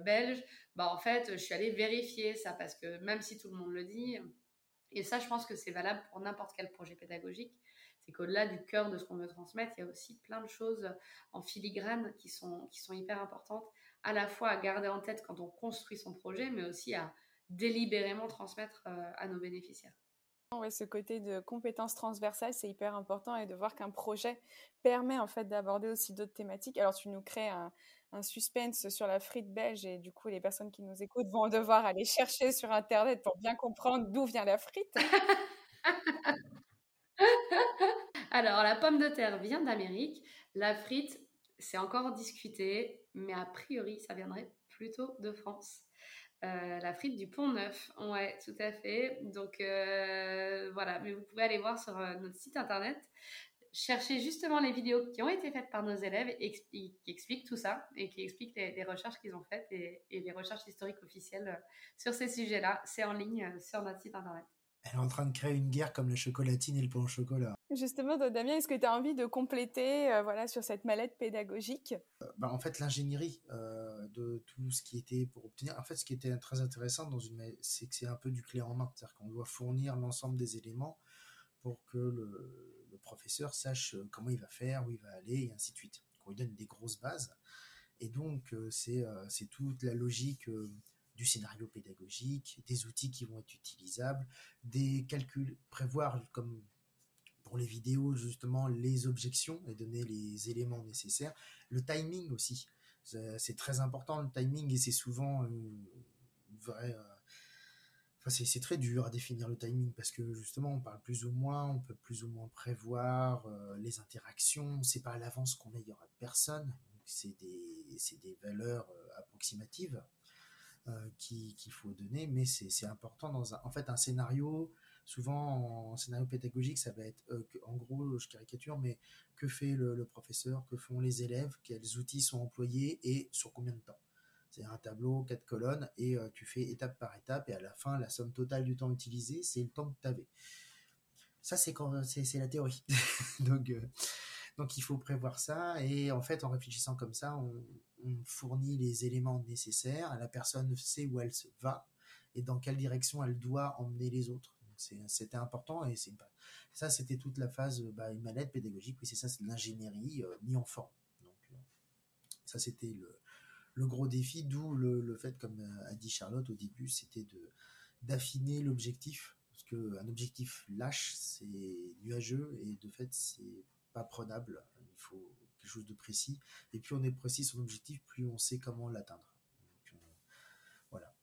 belge. Bah en fait, je suis allée vérifier ça parce que même si tout le monde le dit, et ça je pense que c'est valable pour n'importe quel projet pédagogique c'est qu'au-delà du cœur de ce qu'on veut transmettre, il y a aussi plein de choses en filigrane qui sont, qui sont hyper importantes, à la fois à garder en tête quand on construit son projet, mais aussi à délibérément transmettre euh, à nos bénéficiaires. Ce côté de compétences transversales, c'est hyper important et de voir qu'un projet permet en fait d'aborder aussi d'autres thématiques. Alors tu nous crées un, un, suspense sur la frite belge et du coup les personnes qui nous écoutent vont devoir aller chercher sur internet pour bien comprendre d'où vient la frite. Alors, la pomme de terre vient d'Amérique. La frite, c'est encore discuté, mais a priori, ça viendrait plutôt de France. Euh, la frite du Pont Neuf, ouais, tout à fait. Donc euh, voilà, mais vous pouvez aller voir sur euh, notre site internet, chercher justement les vidéos qui ont été faites par nos élèves et qui expliquent tout ça et qui expliquent les, recherches qu'ils ont faites et, et, les recherches historiques officielles sur ces sujets-là. C'est en ligne sur notre site internet. Elle est en train de créer une guerre comme la chocolatine et le pain au chocolat. Justement, Damien, est-ce que tu as envie de compléter euh, voilà, sur cette mallette pédagogique? Euh, bah, En fait, l'ingénierie euh, de tout ce qui était pour obtenir. En fait, ce qui était très intéressant dans une c'est que c'est un peu du clé en main. C'est-à-dire qu'on doit fournir l'ensemble des éléments pour que le, le, professeur sache comment il va faire, où il va aller, et ainsi de suite. Qu'on lui donne des grosses bases. Et donc, c'est toute la logique du scénario pédagogique, des outils qui vont être utilisables, des calculs, prévoir comme pour les vidéos justement les objections et donner les éléments nécessaires, le timing aussi. C'est très important le timing et c'est souvent une vraie... Euh, enfin, c'est très dur à définir le timing parce que justement on parle plus ou moins, on peut plus ou moins prévoir euh, les interactions, c'est pas à l'avance qu'on il y aura personne, c'est des, des valeurs euh, approximatives euh, qu'il faut donner, mais c'est important dans un, en fait un scénario. Souvent en scénario pédagogique, ça va être euh, en gros, je caricature, mais que fait le, professeur, que font les élèves, quels outils sont employés et sur combien de temps. C'est un tableau, quatre colonnes, et euh, tu fais étape par étape, et à la fin, la somme totale du temps utilisé, c'est le temps que tu avais. Ça, c'est c'est la théorie. Donc, donc il faut prévoir ça et en fait en réfléchissant comme ça, on, fournit les éléments nécessaires. La personne sait où elle va et dans quelle direction elle doit emmener les autres. c'était important et c'est ça, c'était toute la phase, bah, une mallette pédagogique. Oui, c'est ça, c'est l'ingénierie mis en forme. Donc, ça, c'était le, gros défi, d'où le, fait, comme a dit Charlotte au début, c'était d'affiner l'objectif, parce qu'un objectif lâche, c'est nuageux et de fait, c'est pas prenable. Il faut quelque chose de précis. Et plus on est précis sur l'objectif, plus on sait comment l'atteindre. Euh, voilà.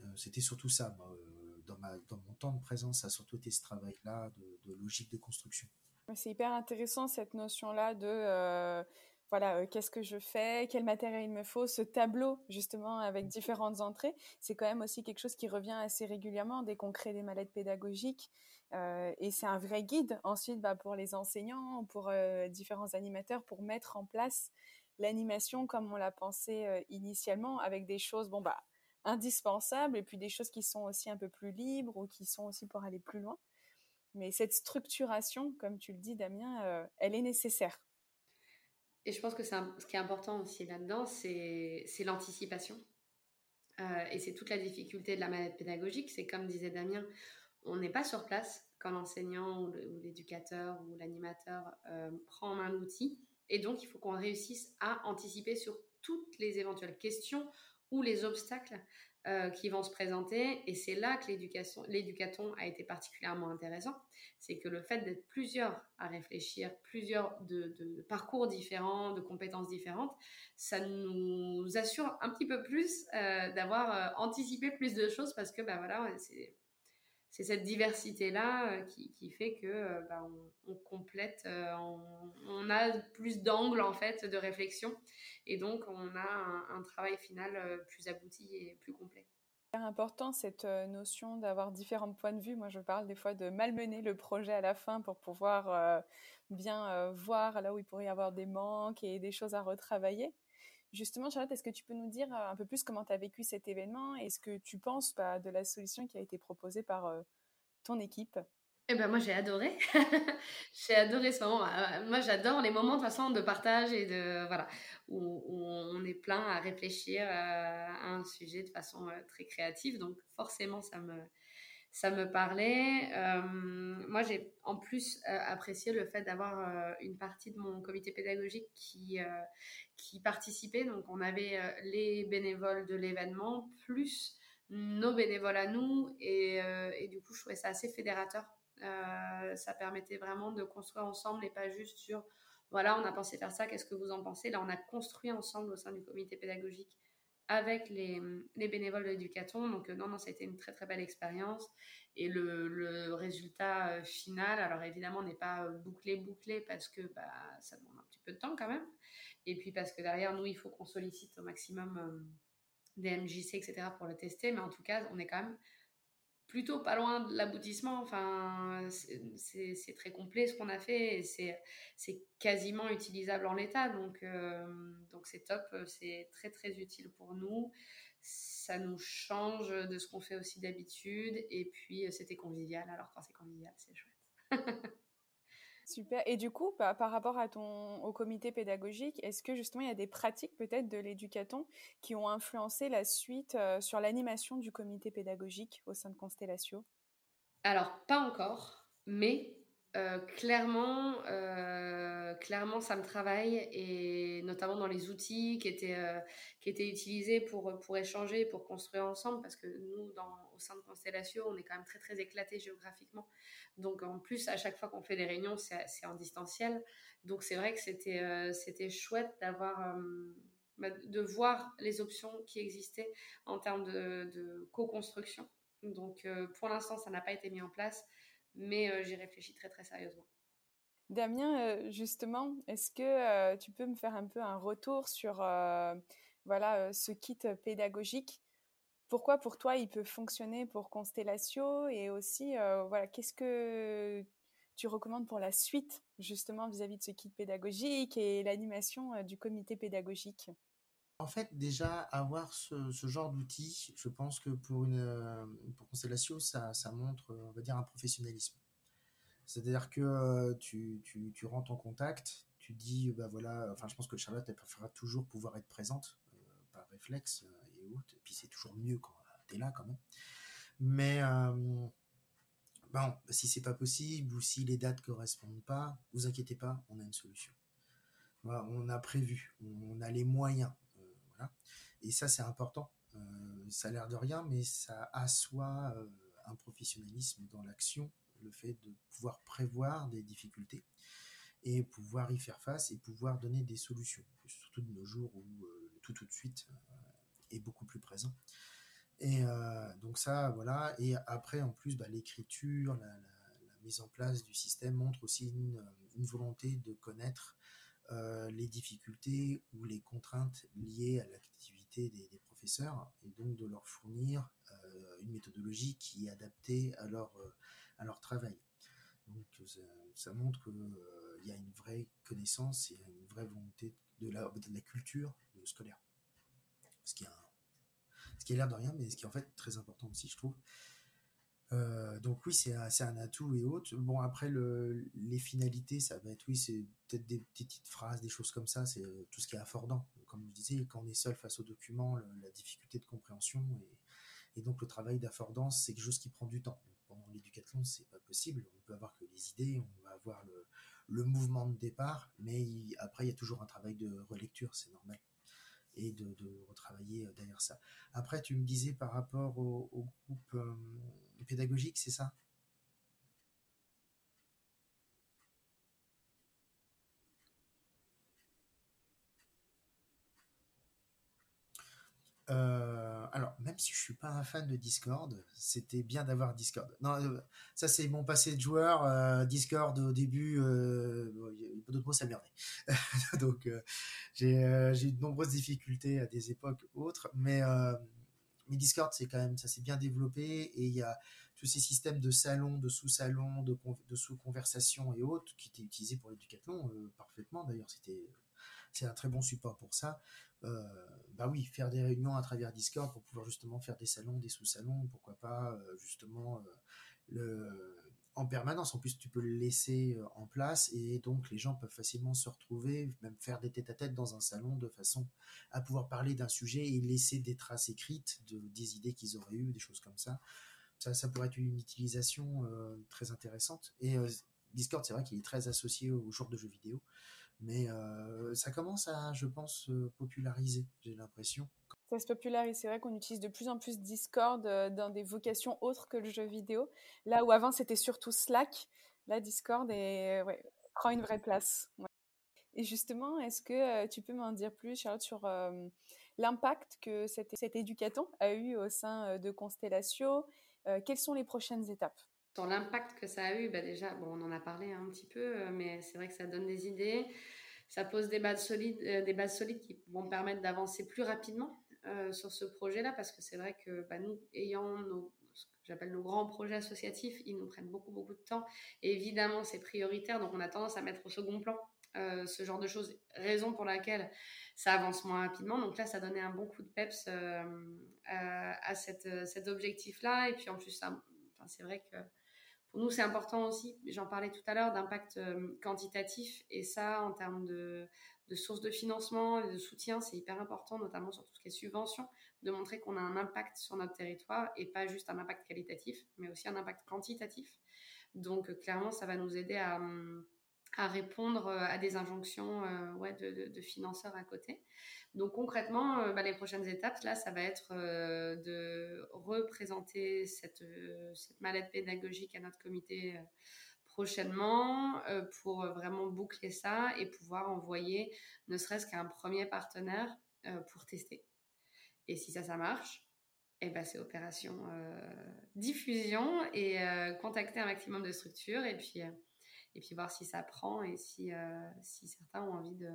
Euh, c'était surtout ça, euh, dans, ma, dans mon temps de présence, ça a surtout été ce travail-là de, logique de construction. C'est hyper intéressant cette notion-là de voilà, euh, qu'est-ce que je fais, quel matériel il me faut, ce tableau justement avec différentes entrées, c'est quand même aussi quelque chose qui revient assez régulièrement dès qu'on crée des mallettes pédagogiques. Euh, et c'est un vrai guide ensuite bah, pour les enseignants, pour euh, différents animateurs, pour mettre en place l'animation comme on l'a pensé initialement, avec des choses bon bah indispensables et puis des choses qui sont aussi un peu plus libres ou qui sont aussi pour aller plus loin. Mais cette structuration, comme tu le dis Damien, elle est nécessaire et je pense que ce qui est important aussi là-dedans, c'est l'anticipation. Euh, et c'est toute la difficulté de la manette pédagogique. C'est comme disait Damien, on n'est pas sur place quand l'enseignant ou l'éducateur ou l'animateur euh, prend un outil. Et donc, il faut qu'on réussisse à anticiper sur toutes les éventuelles questions ou les obstacles euh, qui vont se présenter. Et c'est là que l'éducation, l'éducaton a été particulièrement intéressant. C'est que le fait d'être plusieurs à réfléchir, plusieurs de, parcours différents, de compétences différentes, ça nous assure un petit peu plus euh, d'avoir euh, anticipé plus de choses parce que, ben voilà, c'est c'est cette diversité-là euh, qui, fait que euh, bah, on, complète, euh, on, a plus d'angles en fait de réflexion et donc on a un, travail final plus abouti et plus complet. C'est important cette notion d'avoir différents points de vue. Moi, je parle des fois de malmener le projet à la fin pour pouvoir bien voir là où il pourrait y avoir des manques et des choses à retravailler. Justement, Charlotte, est-ce que tu peux nous dire euh, un peu plus comment tu as vécu cet événement et ce que tu penses bah, de la solution qui a été proposée par euh, ton équipe? Eh ben moi j'ai adoré, j'ai adoré ce moment. Euh, moi j'adore les moments de façon de partage et de voilà où, on est plein à réfléchir à un sujet de façon très créative. Donc forcément ça me ça me parlait. Euh, moi, j'ai en plus euh, apprécié le fait d'avoir euh, une partie de mon comité pédagogique qui, qui participait. Donc, on avait les bénévoles de l'événement, plus nos bénévoles à nous. Et, et, du coup, je trouvais ça assez fédérateur. ça permettait vraiment de construire ensemble et pas juste sur, voilà, on a pensé faire ça, qu'est-ce que vous en pensez? Là, on a construit ensemble au sein du comité pédagogique avec les, les bénévoles de l'éducation. Donc, euh, non, non, ça a été une très, très belle expérience. Et le, le résultat euh, final, alors évidemment, n'est pas euh, bouclé, bouclé, parce que bah, ça demande un petit peu de temps quand même. Et puis, parce que derrière, nous, il faut qu'on sollicite au maximum des MJC, etc., pour le tester. Mais en tout cas, on est quand même plutôt pas loin de l'aboutissement. Enfin, c'est très complet ce qu'on a fait et c'est quasiment utilisable en l'état. Donc, euh, donc c'est top, c'est très très utile pour nous. Ça nous change de ce qu'on fait aussi d'habitude et puis c'était convivial. Alors quand c'est convivial, c'est chouette. Super. Et du coup, par rapport à ton, au comité pédagogique, est-ce que justement il y a des pratiques peut-être de l'éducaton qui ont influencé la suite euh, sur l'animation du comité pédagogique au sein de Constellatio? Alors, pas encore, mais euh, clairement, euh, clairement, ça me travaille et notamment dans les outils qui étaient, euh, qui étaient utilisés pour, pour échanger, pour construire ensemble, parce que nous, dans, au sein de Constellation, on est quand même très très éclaté géographiquement. Donc en plus, à chaque fois qu'on fait des réunions, c'est en distanciel. Donc c'est vrai que c'était c'était chouette d'avoir bah, de voir les options qui existaient en termes de co-construction. Donc pour l'instant, ça n'a pas été mis en place mais euh, j'y réfléchis très très sérieusement. Damien, euh, justement, est-ce que euh, tu peux me faire un peu un retour sur voilà, ce kit pédagogique? Pourquoi pour toi il peut fonctionner pour Constellatio? Et aussi, voilà, qu'est-ce que tu recommandes pour la suite, justement, vis-à-vis -vis de ce kit pédagogique et l'animation du comité pédagogique? En fait, déjà, avoir ce, genre d'outils, je pense que pour une euh, pour Constellation, ça, montre, on va dire, un professionnalisme. C'est-à-dire que euh, tu, tu, tu, rentres en contact, tu dis, bah voilà, enfin, je pense que Charlotte, elle préférera toujours pouvoir être présente euh, par réflexe et autres. Et puis c'est toujours mieux quand tu es là quand même. Mais bon, si c'est pas possible ou si les dates correspondent pas, vous inquiétez pas, on a une solution. on a prévu, on a les moyens. Et ça, c'est important. ça a l'air de rien, mais ça assoit un professionnalisme dans l'action, le fait de pouvoir prévoir des difficultés et pouvoir y faire face et pouvoir donner des solutions, surtout de nos jours où tout tout de suite est beaucoup plus présent. Et euh, donc ça, voilà. Et après, en plus, bah, l'écriture, la, mise en place du système montre aussi une, volonté de connaître euh, les difficultés ou les contraintes liées à l'activité des, professeurs et donc de leur fournir euh, une méthodologie qui est adaptée à leur, à leur travail. Donc ça, montre qu'il y a une vraie connaissance et une vraie volonté de la, de la culture scolaire. Ce qui est un ce qui a l'air de rien, mais ce qui est en fait très important aussi, je trouve. Euh, donc oui, c'est un, atout et autres. Bon, après, le, les finalités, ça va être, oui, c'est peut-être des petites phrases, des choses comme ça, c'est euh, tout ce qui est affordant. Comme je disais, quand on est seul face au document, la difficulté de compréhension et, donc le travail d'affordance, c'est quelque chose qui prend du temps. pendant l'éducation, c'est pas possible. On peut avoir que les idées, on va avoir le, le mouvement de départ, mais après, il y a toujours un travail de relecture, c'est normal de, retravailler euh, derrière ça. Après, tu me disais par rapport au, groupe euh, pédagogique, c'est ça? Euh, si je suis pas un fan de Discord, c'était bien d'avoir Discord. Non, euh, ça c'est mon passé de joueur. Euh, Discord au début, euh, pas d'autres mots, ça merdait. Donc, j'ai eu de nombreuses difficultés à des époques autres, mais mais Discord c'est quand même ça s'est bien développé et il y a tous ces systèmes de salons, de sous-salons, de, sous-conversations et autres qui étaient utilisés pour l'éducation parfaitement. D'ailleurs, c'était c'est un très bon support pour ça. Euh, bah oui, faire des réunions à travers Discord pour pouvoir justement faire des salons, des sous-salons, pourquoi pas euh, justement euh, en permanence. En plus, tu peux le laisser en place et donc les gens peuvent facilement se retrouver, même faire des tête-à-tête dans un salon de façon à pouvoir parler d'un sujet et laisser des traces écrites de, des idées qu'ils auraient eues, des choses comme ça. Ça, pourrait être une utilisation très intéressante. Et Discord, c'est vrai qu'il est très associé au genre de jeux vidéo. Mais euh, ça commence à, je pense, populariser, j'ai l'impression. Ça se popularise. C'est vrai qu'on utilise de plus en plus Discord euh, dans des vocations autres que le jeu vidéo. Là où avant c'était surtout Slack, là Discord est, prend une vraie place. Et justement, est-ce que tu peux m'en dire plus, Charlotte, sur l'impact que cet, éducaton a eu au sein de Constellatio? Quelles sont les prochaines étapes? L'impact que ça a eu, bah déjà, on en a parlé un petit peu, euh, mais c'est vrai que ça donne des idées. Ça pose des bases solides, euh, des bases solides qui vont permettre d'avancer plus rapidement euh, sur ce projet-là, parce que c'est vrai que bah, nous, ayant nos, ce que j'appelle nos grands projets associatifs, ils nous prennent beaucoup, beaucoup de temps. Et évidemment, c'est prioritaire, donc on a tendance à mettre au second plan ce genre de choses, raison pour laquelle ça avance moins rapidement. Donc là, ça donnait un bon coup de peps à, cet objectif-là. Et puis en plus, c'est vrai que nous, c'est important aussi, j'en parlais tout à l'heure, d'impact euh, quantitatif. Et ça, en termes de, sources de financement et de soutien, c'est hyper important, notamment sur tout ce qui est subvention, de montrer qu'on a un impact sur notre territoire et pas juste un impact qualitatif, mais aussi un impact quantitatif. Donc, euh, clairement, ça va nous aider à, répondre euh, à des injonctions ouais, de, financeurs à côté. Donc concrètement, euh, bah, les prochaines étapes, là, ça va être euh, de représenter cette, euh, cette, mallette pédagogique à notre comité prochainement pour vraiment boucler ça et pouvoir envoyer ne serait-ce qu'un premier partenaire pour tester. Et si ça, ça marche, eh ben, c'est opération diffusion et contacter un maximum de structures et puis, et puis voir si ça prend et si, si certains ont envie de,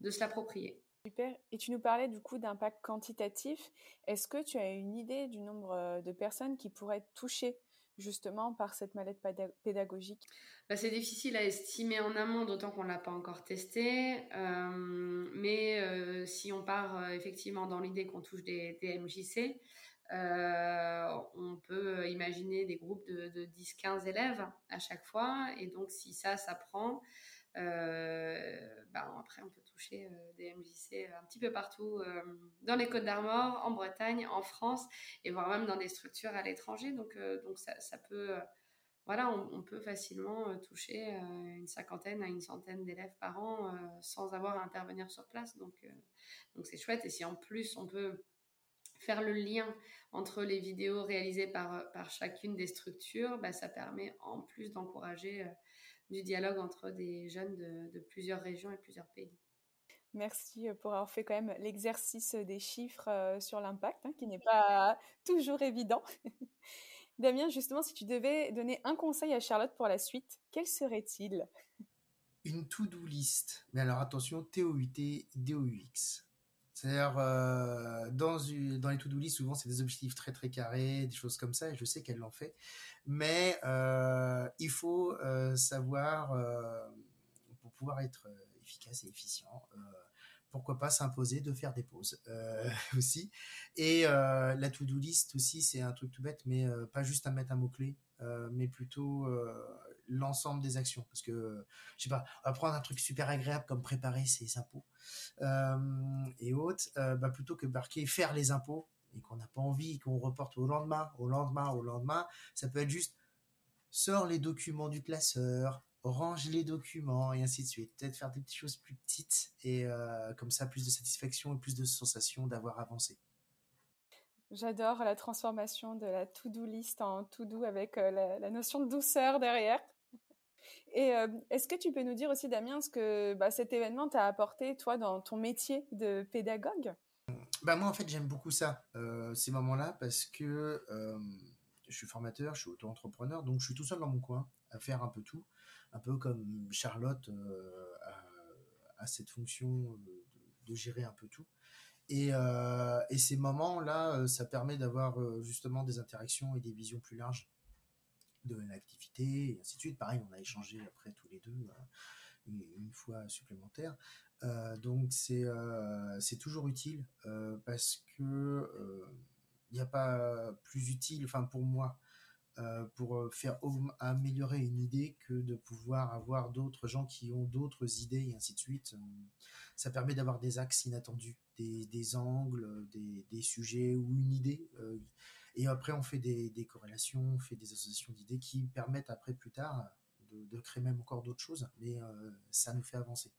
de se l'approprier. Super. Et tu nous parlais du coup d'impact quantitatif. Est-ce que tu as une idée du nombre euh, de personnes qui pourraient être touchées justement par cette mallette pédagogique? Bah, C'est difficile à estimer en amont, d'autant qu'on ne l'a pas encore testé. Euh, mais euh, si on part effectivement dans l'idée qu'on touche des, MJC, on peut imaginer des groupes de, de 10-15 élèves à chaque fois. Et donc si ça, ça prend, bah, après on peut toucher euh, des MJC un petit peu partout euh, dans les Côtes d'Armor, en Bretagne, en France et voire même dans des structures à l'étranger. Donc, euh, donc ça, peut voilà, on, peut facilement toucher une cinquantaine à une centaine d'élèves par an sans avoir à intervenir sur place. Donc, donc c'est chouette. Et si en plus on peut faire le lien entre les vidéos réalisées par, par chacune des structures, bah, ça permet en plus d'encourager du dialogue entre des jeunes de, plusieurs régions et plusieurs pays. Merci pour avoir fait quand même l'exercice des chiffres sur l'impact, hein, qui n'est pas toujours évident. Damien, justement, si tu devais donner un conseil à Charlotte pour la suite, quel serait-il? Une to-do list. Mais alors attention, T-O-U-T, D-O-U-X. C'est-à-dire, euh, dans, les to-do list, souvent, c'est des objectifs très très carrés, des choses comme ça, et je sais qu'elle l'en fait. Mais euh, il faut euh, savoir, pour pouvoir être efficace et efficient, pourquoi pas s'imposer de faire des pauses aussi. Et la to-do list aussi, c'est un truc tout bête, mais pas juste à mettre un mot-clé, mais plutôt l'ensemble des actions. Parce que, je sais pas, on va prendre un truc super agréable comme préparer ses impôts euh, et autres, euh, bah, plutôt que marquer faire les impôts et qu'on n'a pas envie, qu'on reporte au lendemain, au lendemain, au lendemain, ça peut être juste sors les documents du classeur, range les documents et ainsi de suite. Peut-être faire des petites choses plus petites et euh, comme ça plus de satisfaction et plus de sensation d'avoir avancé. J'adore la transformation de la to-do list en to-do avec la, notion de douceur derrière. Et euh, est-ce que tu peux nous dire aussi, Damien, ce que bah, cet événement t'a apporté, toi, dans ton métier de pédagogue? Bah, Moi, en fait, j'aime beaucoup ça, euh, ces moments-là, parce que euh, je suis formateur, je suis auto-entrepreneur, donc je suis tout seul dans mon coin à faire un peu tout, un peu comme Charlotte a, cette fonction de, gérer un peu tout. Et ces moments-là, ça permet d'avoir justement des interactions et des visions plus larges de l'activité, et ainsi de suite. Pareil, on a échangé après tous les deux euh, une, fois supplémentaire. Euh, donc c'est euh, c'est toujours utile parce que il n'y a pas plus utile, enfin pour moi, pour faire améliorer une idée que de pouvoir avoir d'autres gens qui ont d'autres idées et ainsi de suite. Ça permet d'avoir des axes inattendus, des, des angles, des, des, sujets ou une idée et après, on fait des, corrélations, on fait des associations d'idées qui permettent après, plus tard, de, créer même encore d'autres choses, mais euh, ça nous fait avancer.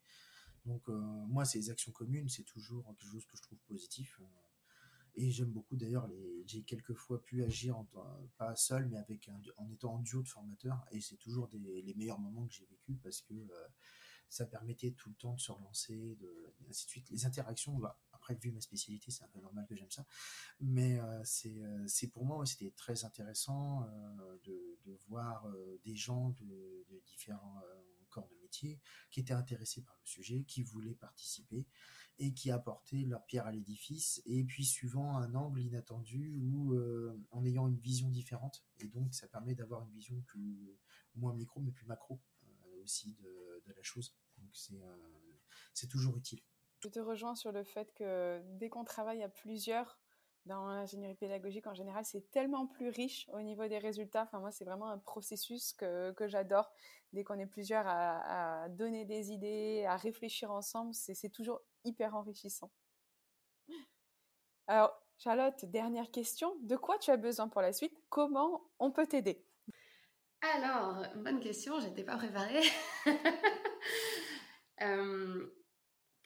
Donc, euh, moi, ces actions communes, c'est toujours quelque chose que je trouve positif. Euh, et j'aime beaucoup d'ailleurs, j'ai quelques fois pu agir, en, pas seul, mais avec en étant en duo de formateurs. Et c'est toujours les meilleurs moments que j'ai vécu parce que ça permettait tout le temps de se relancer, de, ainsi de suite. Les interactions, bah, après, vu ma spécialité, c'est un peu normal que j'aime ça. Mais euh, euh, c'est pour moi, c'était très intéressant euh, de, de, voir des gens de, de différents corps de métier qui étaient intéressés par le sujet, qui voulaient participer et qui apportaient leur pierre à l'édifice. Et puis, suivant un angle inattendu ou en ayant une vision différente. Et donc, ça permet d'avoir une vision plus, moins micro, mais plus macro de, la chose. Donc, c'est toujours utile. Je te rejoins sur le fait que dès qu'on travaille à plusieurs dans l'ingénierie pédagogique en général, c'est tellement plus riche au niveau des résultats. Enfin, moi, c'est vraiment un processus que, j'adore. Dès qu'on est plusieurs à, donner des idées, à réfléchir ensemble, c'est toujours hyper enrichissant. Alors, Charlotte, dernière question. De quoi tu as besoin pour la suite? Comment on peut t'aider? Alors, bonne question, j'étais pas préparée. euh,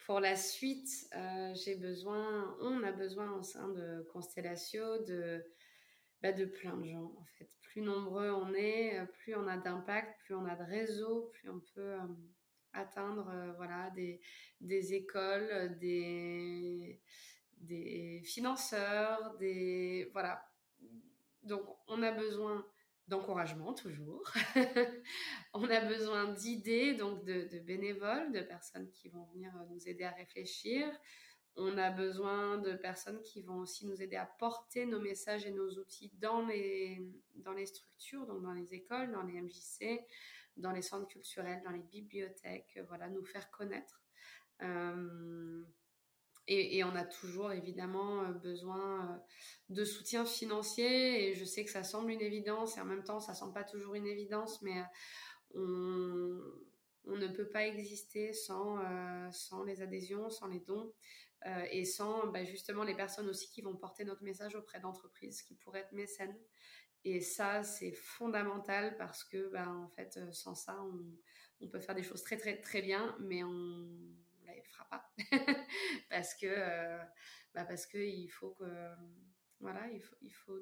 pour la suite, euh, j'ai besoin, on a besoin au sein de Constellatio de, bah, de plein de gens en fait. Plus nombreux on est, euh, plus on a d'impact, plus on a de réseau, plus on peut euh, atteindre voilà des, des écoles, des des financeurs, des voilà. Donc on a besoin d'encouragement toujours. on a besoin d'idées, donc de, bénévoles, de personnes qui vont venir nous aider à réfléchir. On a besoin de personnes qui vont aussi nous aider à porter nos messages et nos outils dans les, dans les structures, donc dans les écoles, dans les MJC, dans les centres culturels, dans les bibliothèques, voilà, nous faire connaître. Euh, et, on a toujours évidemment euh, besoin euh, de soutien financier. Et je sais que ça semble une évidence et en même temps, ça semble pas toujours une évidence, mais euh, on, ne peut pas exister sans, sans les adhésions, sans les dons et sans bah, justement les personnes aussi qui vont porter notre message auprès d'entreprises qui pourraient être mécènes Et ça, c'est fondamental parce que, ben, en fait, sans ça, on, peut faire des choses très, très, très bien, mais on fera pas. parce que, bah parce que il faut que, voilà, il faut, il faut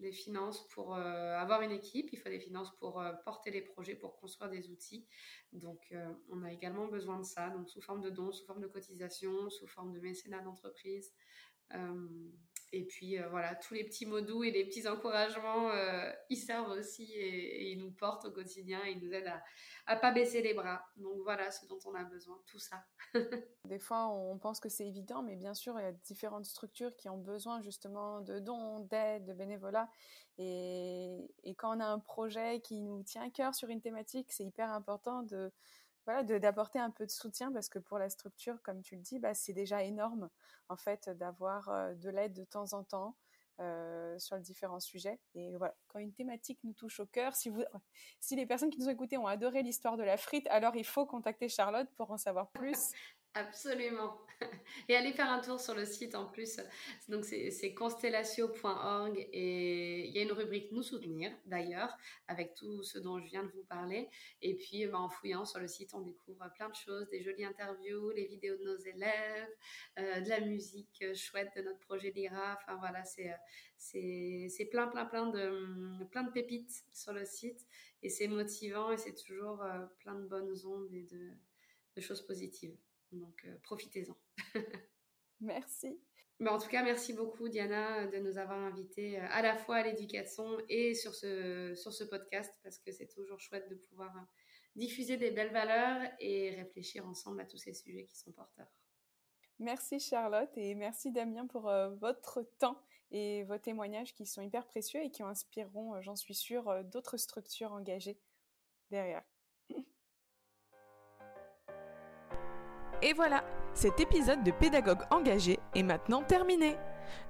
des finances pour euh, avoir une équipe, il faut des finances pour euh, porter les projets, pour construire des outils. Donc, euh, on a également besoin de ça, donc sous forme de dons, sous forme de cotisation, sous forme de mécénat d'entreprise. Et puis euh, voilà, tous les petits mots doux et les petits encouragements, euh, ils servent aussi et, ils nous portent au quotidien, ils nous aident à, ne pas baisser les bras. Donc voilà ce dont on a besoin, tout ça. Des fois, on pense que c'est évident, mais bien sûr, il y a différentes structures qui ont besoin justement de dons, d'aide, de bénévolat. Et, et quand on a un projet qui nous tient à cœur sur une thématique, c'est hyper important de voilà, d'apporter un peu de soutien parce que pour la structure, comme tu le dis, bah, c'est déjà énorme en fait d'avoir euh, de l'aide de temps en temps euh, sur les différents sujets. Et voilà, quand une thématique nous touche au cœur, si, vous, si les personnes qui nous ont écoutés ont adoré l'histoire de la frite, alors il faut contacter Charlotte pour en savoir plus. Absolument. Et allez faire un tour sur le site en plus. Donc c'est constellatio.org et il y a une rubrique nous soutenir d'ailleurs avec tout ce dont je viens de vous parler. Et puis bah, en fouillant sur le site, on découvre plein de choses, des jolies interviews, les vidéos de nos élèves, euh, de la musique chouette de notre projet d'IRA. Enfin voilà, c'est plein plein plein de pépites sur le site et c'est motivant et c'est toujours euh, plein de bonnes ondes et de choses positives. Donc euh, profitez-en. merci. Mais en tout cas, merci beaucoup Diana de nous avoir invités euh, à la fois à l'éducation et sur ce, sur ce podcast parce que c'est toujours chouette de pouvoir euh, diffuser des belles valeurs et réfléchir ensemble à tous ces sujets qui sont porteurs. Merci Charlotte et merci Damien pour votre temps et vos témoignages qui sont hyper précieux et qui inspireront, j'en suis sûre, d'autres structures engagées derrière. Et voilà, cet épisode de Pédagogue engagé est maintenant terminé.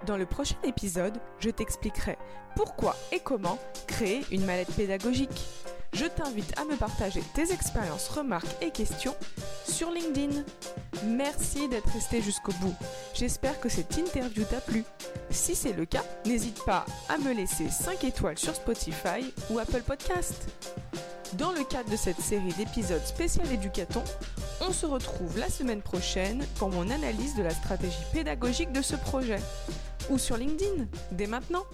Dans le prochain épisode, je t'expliquerai pourquoi et comment créer une mallette pédagogique. Je t'invite à me partager tes expériences, remarques et questions sur LinkedIn. Merci d'être resté jusqu'au bout. J'espère que cette interview t'a plu. Si c'est le cas, n'hésite pas à me laisser 5 étoiles sur Spotify ou Apple Podcast. Dans le cadre de cette série d'épisodes spécial éducaton, on se retrouve la semaine prochaine pour mon analyse de la stratégie pédagogique de ce projet. Ou sur LinkedIn, dès maintenant.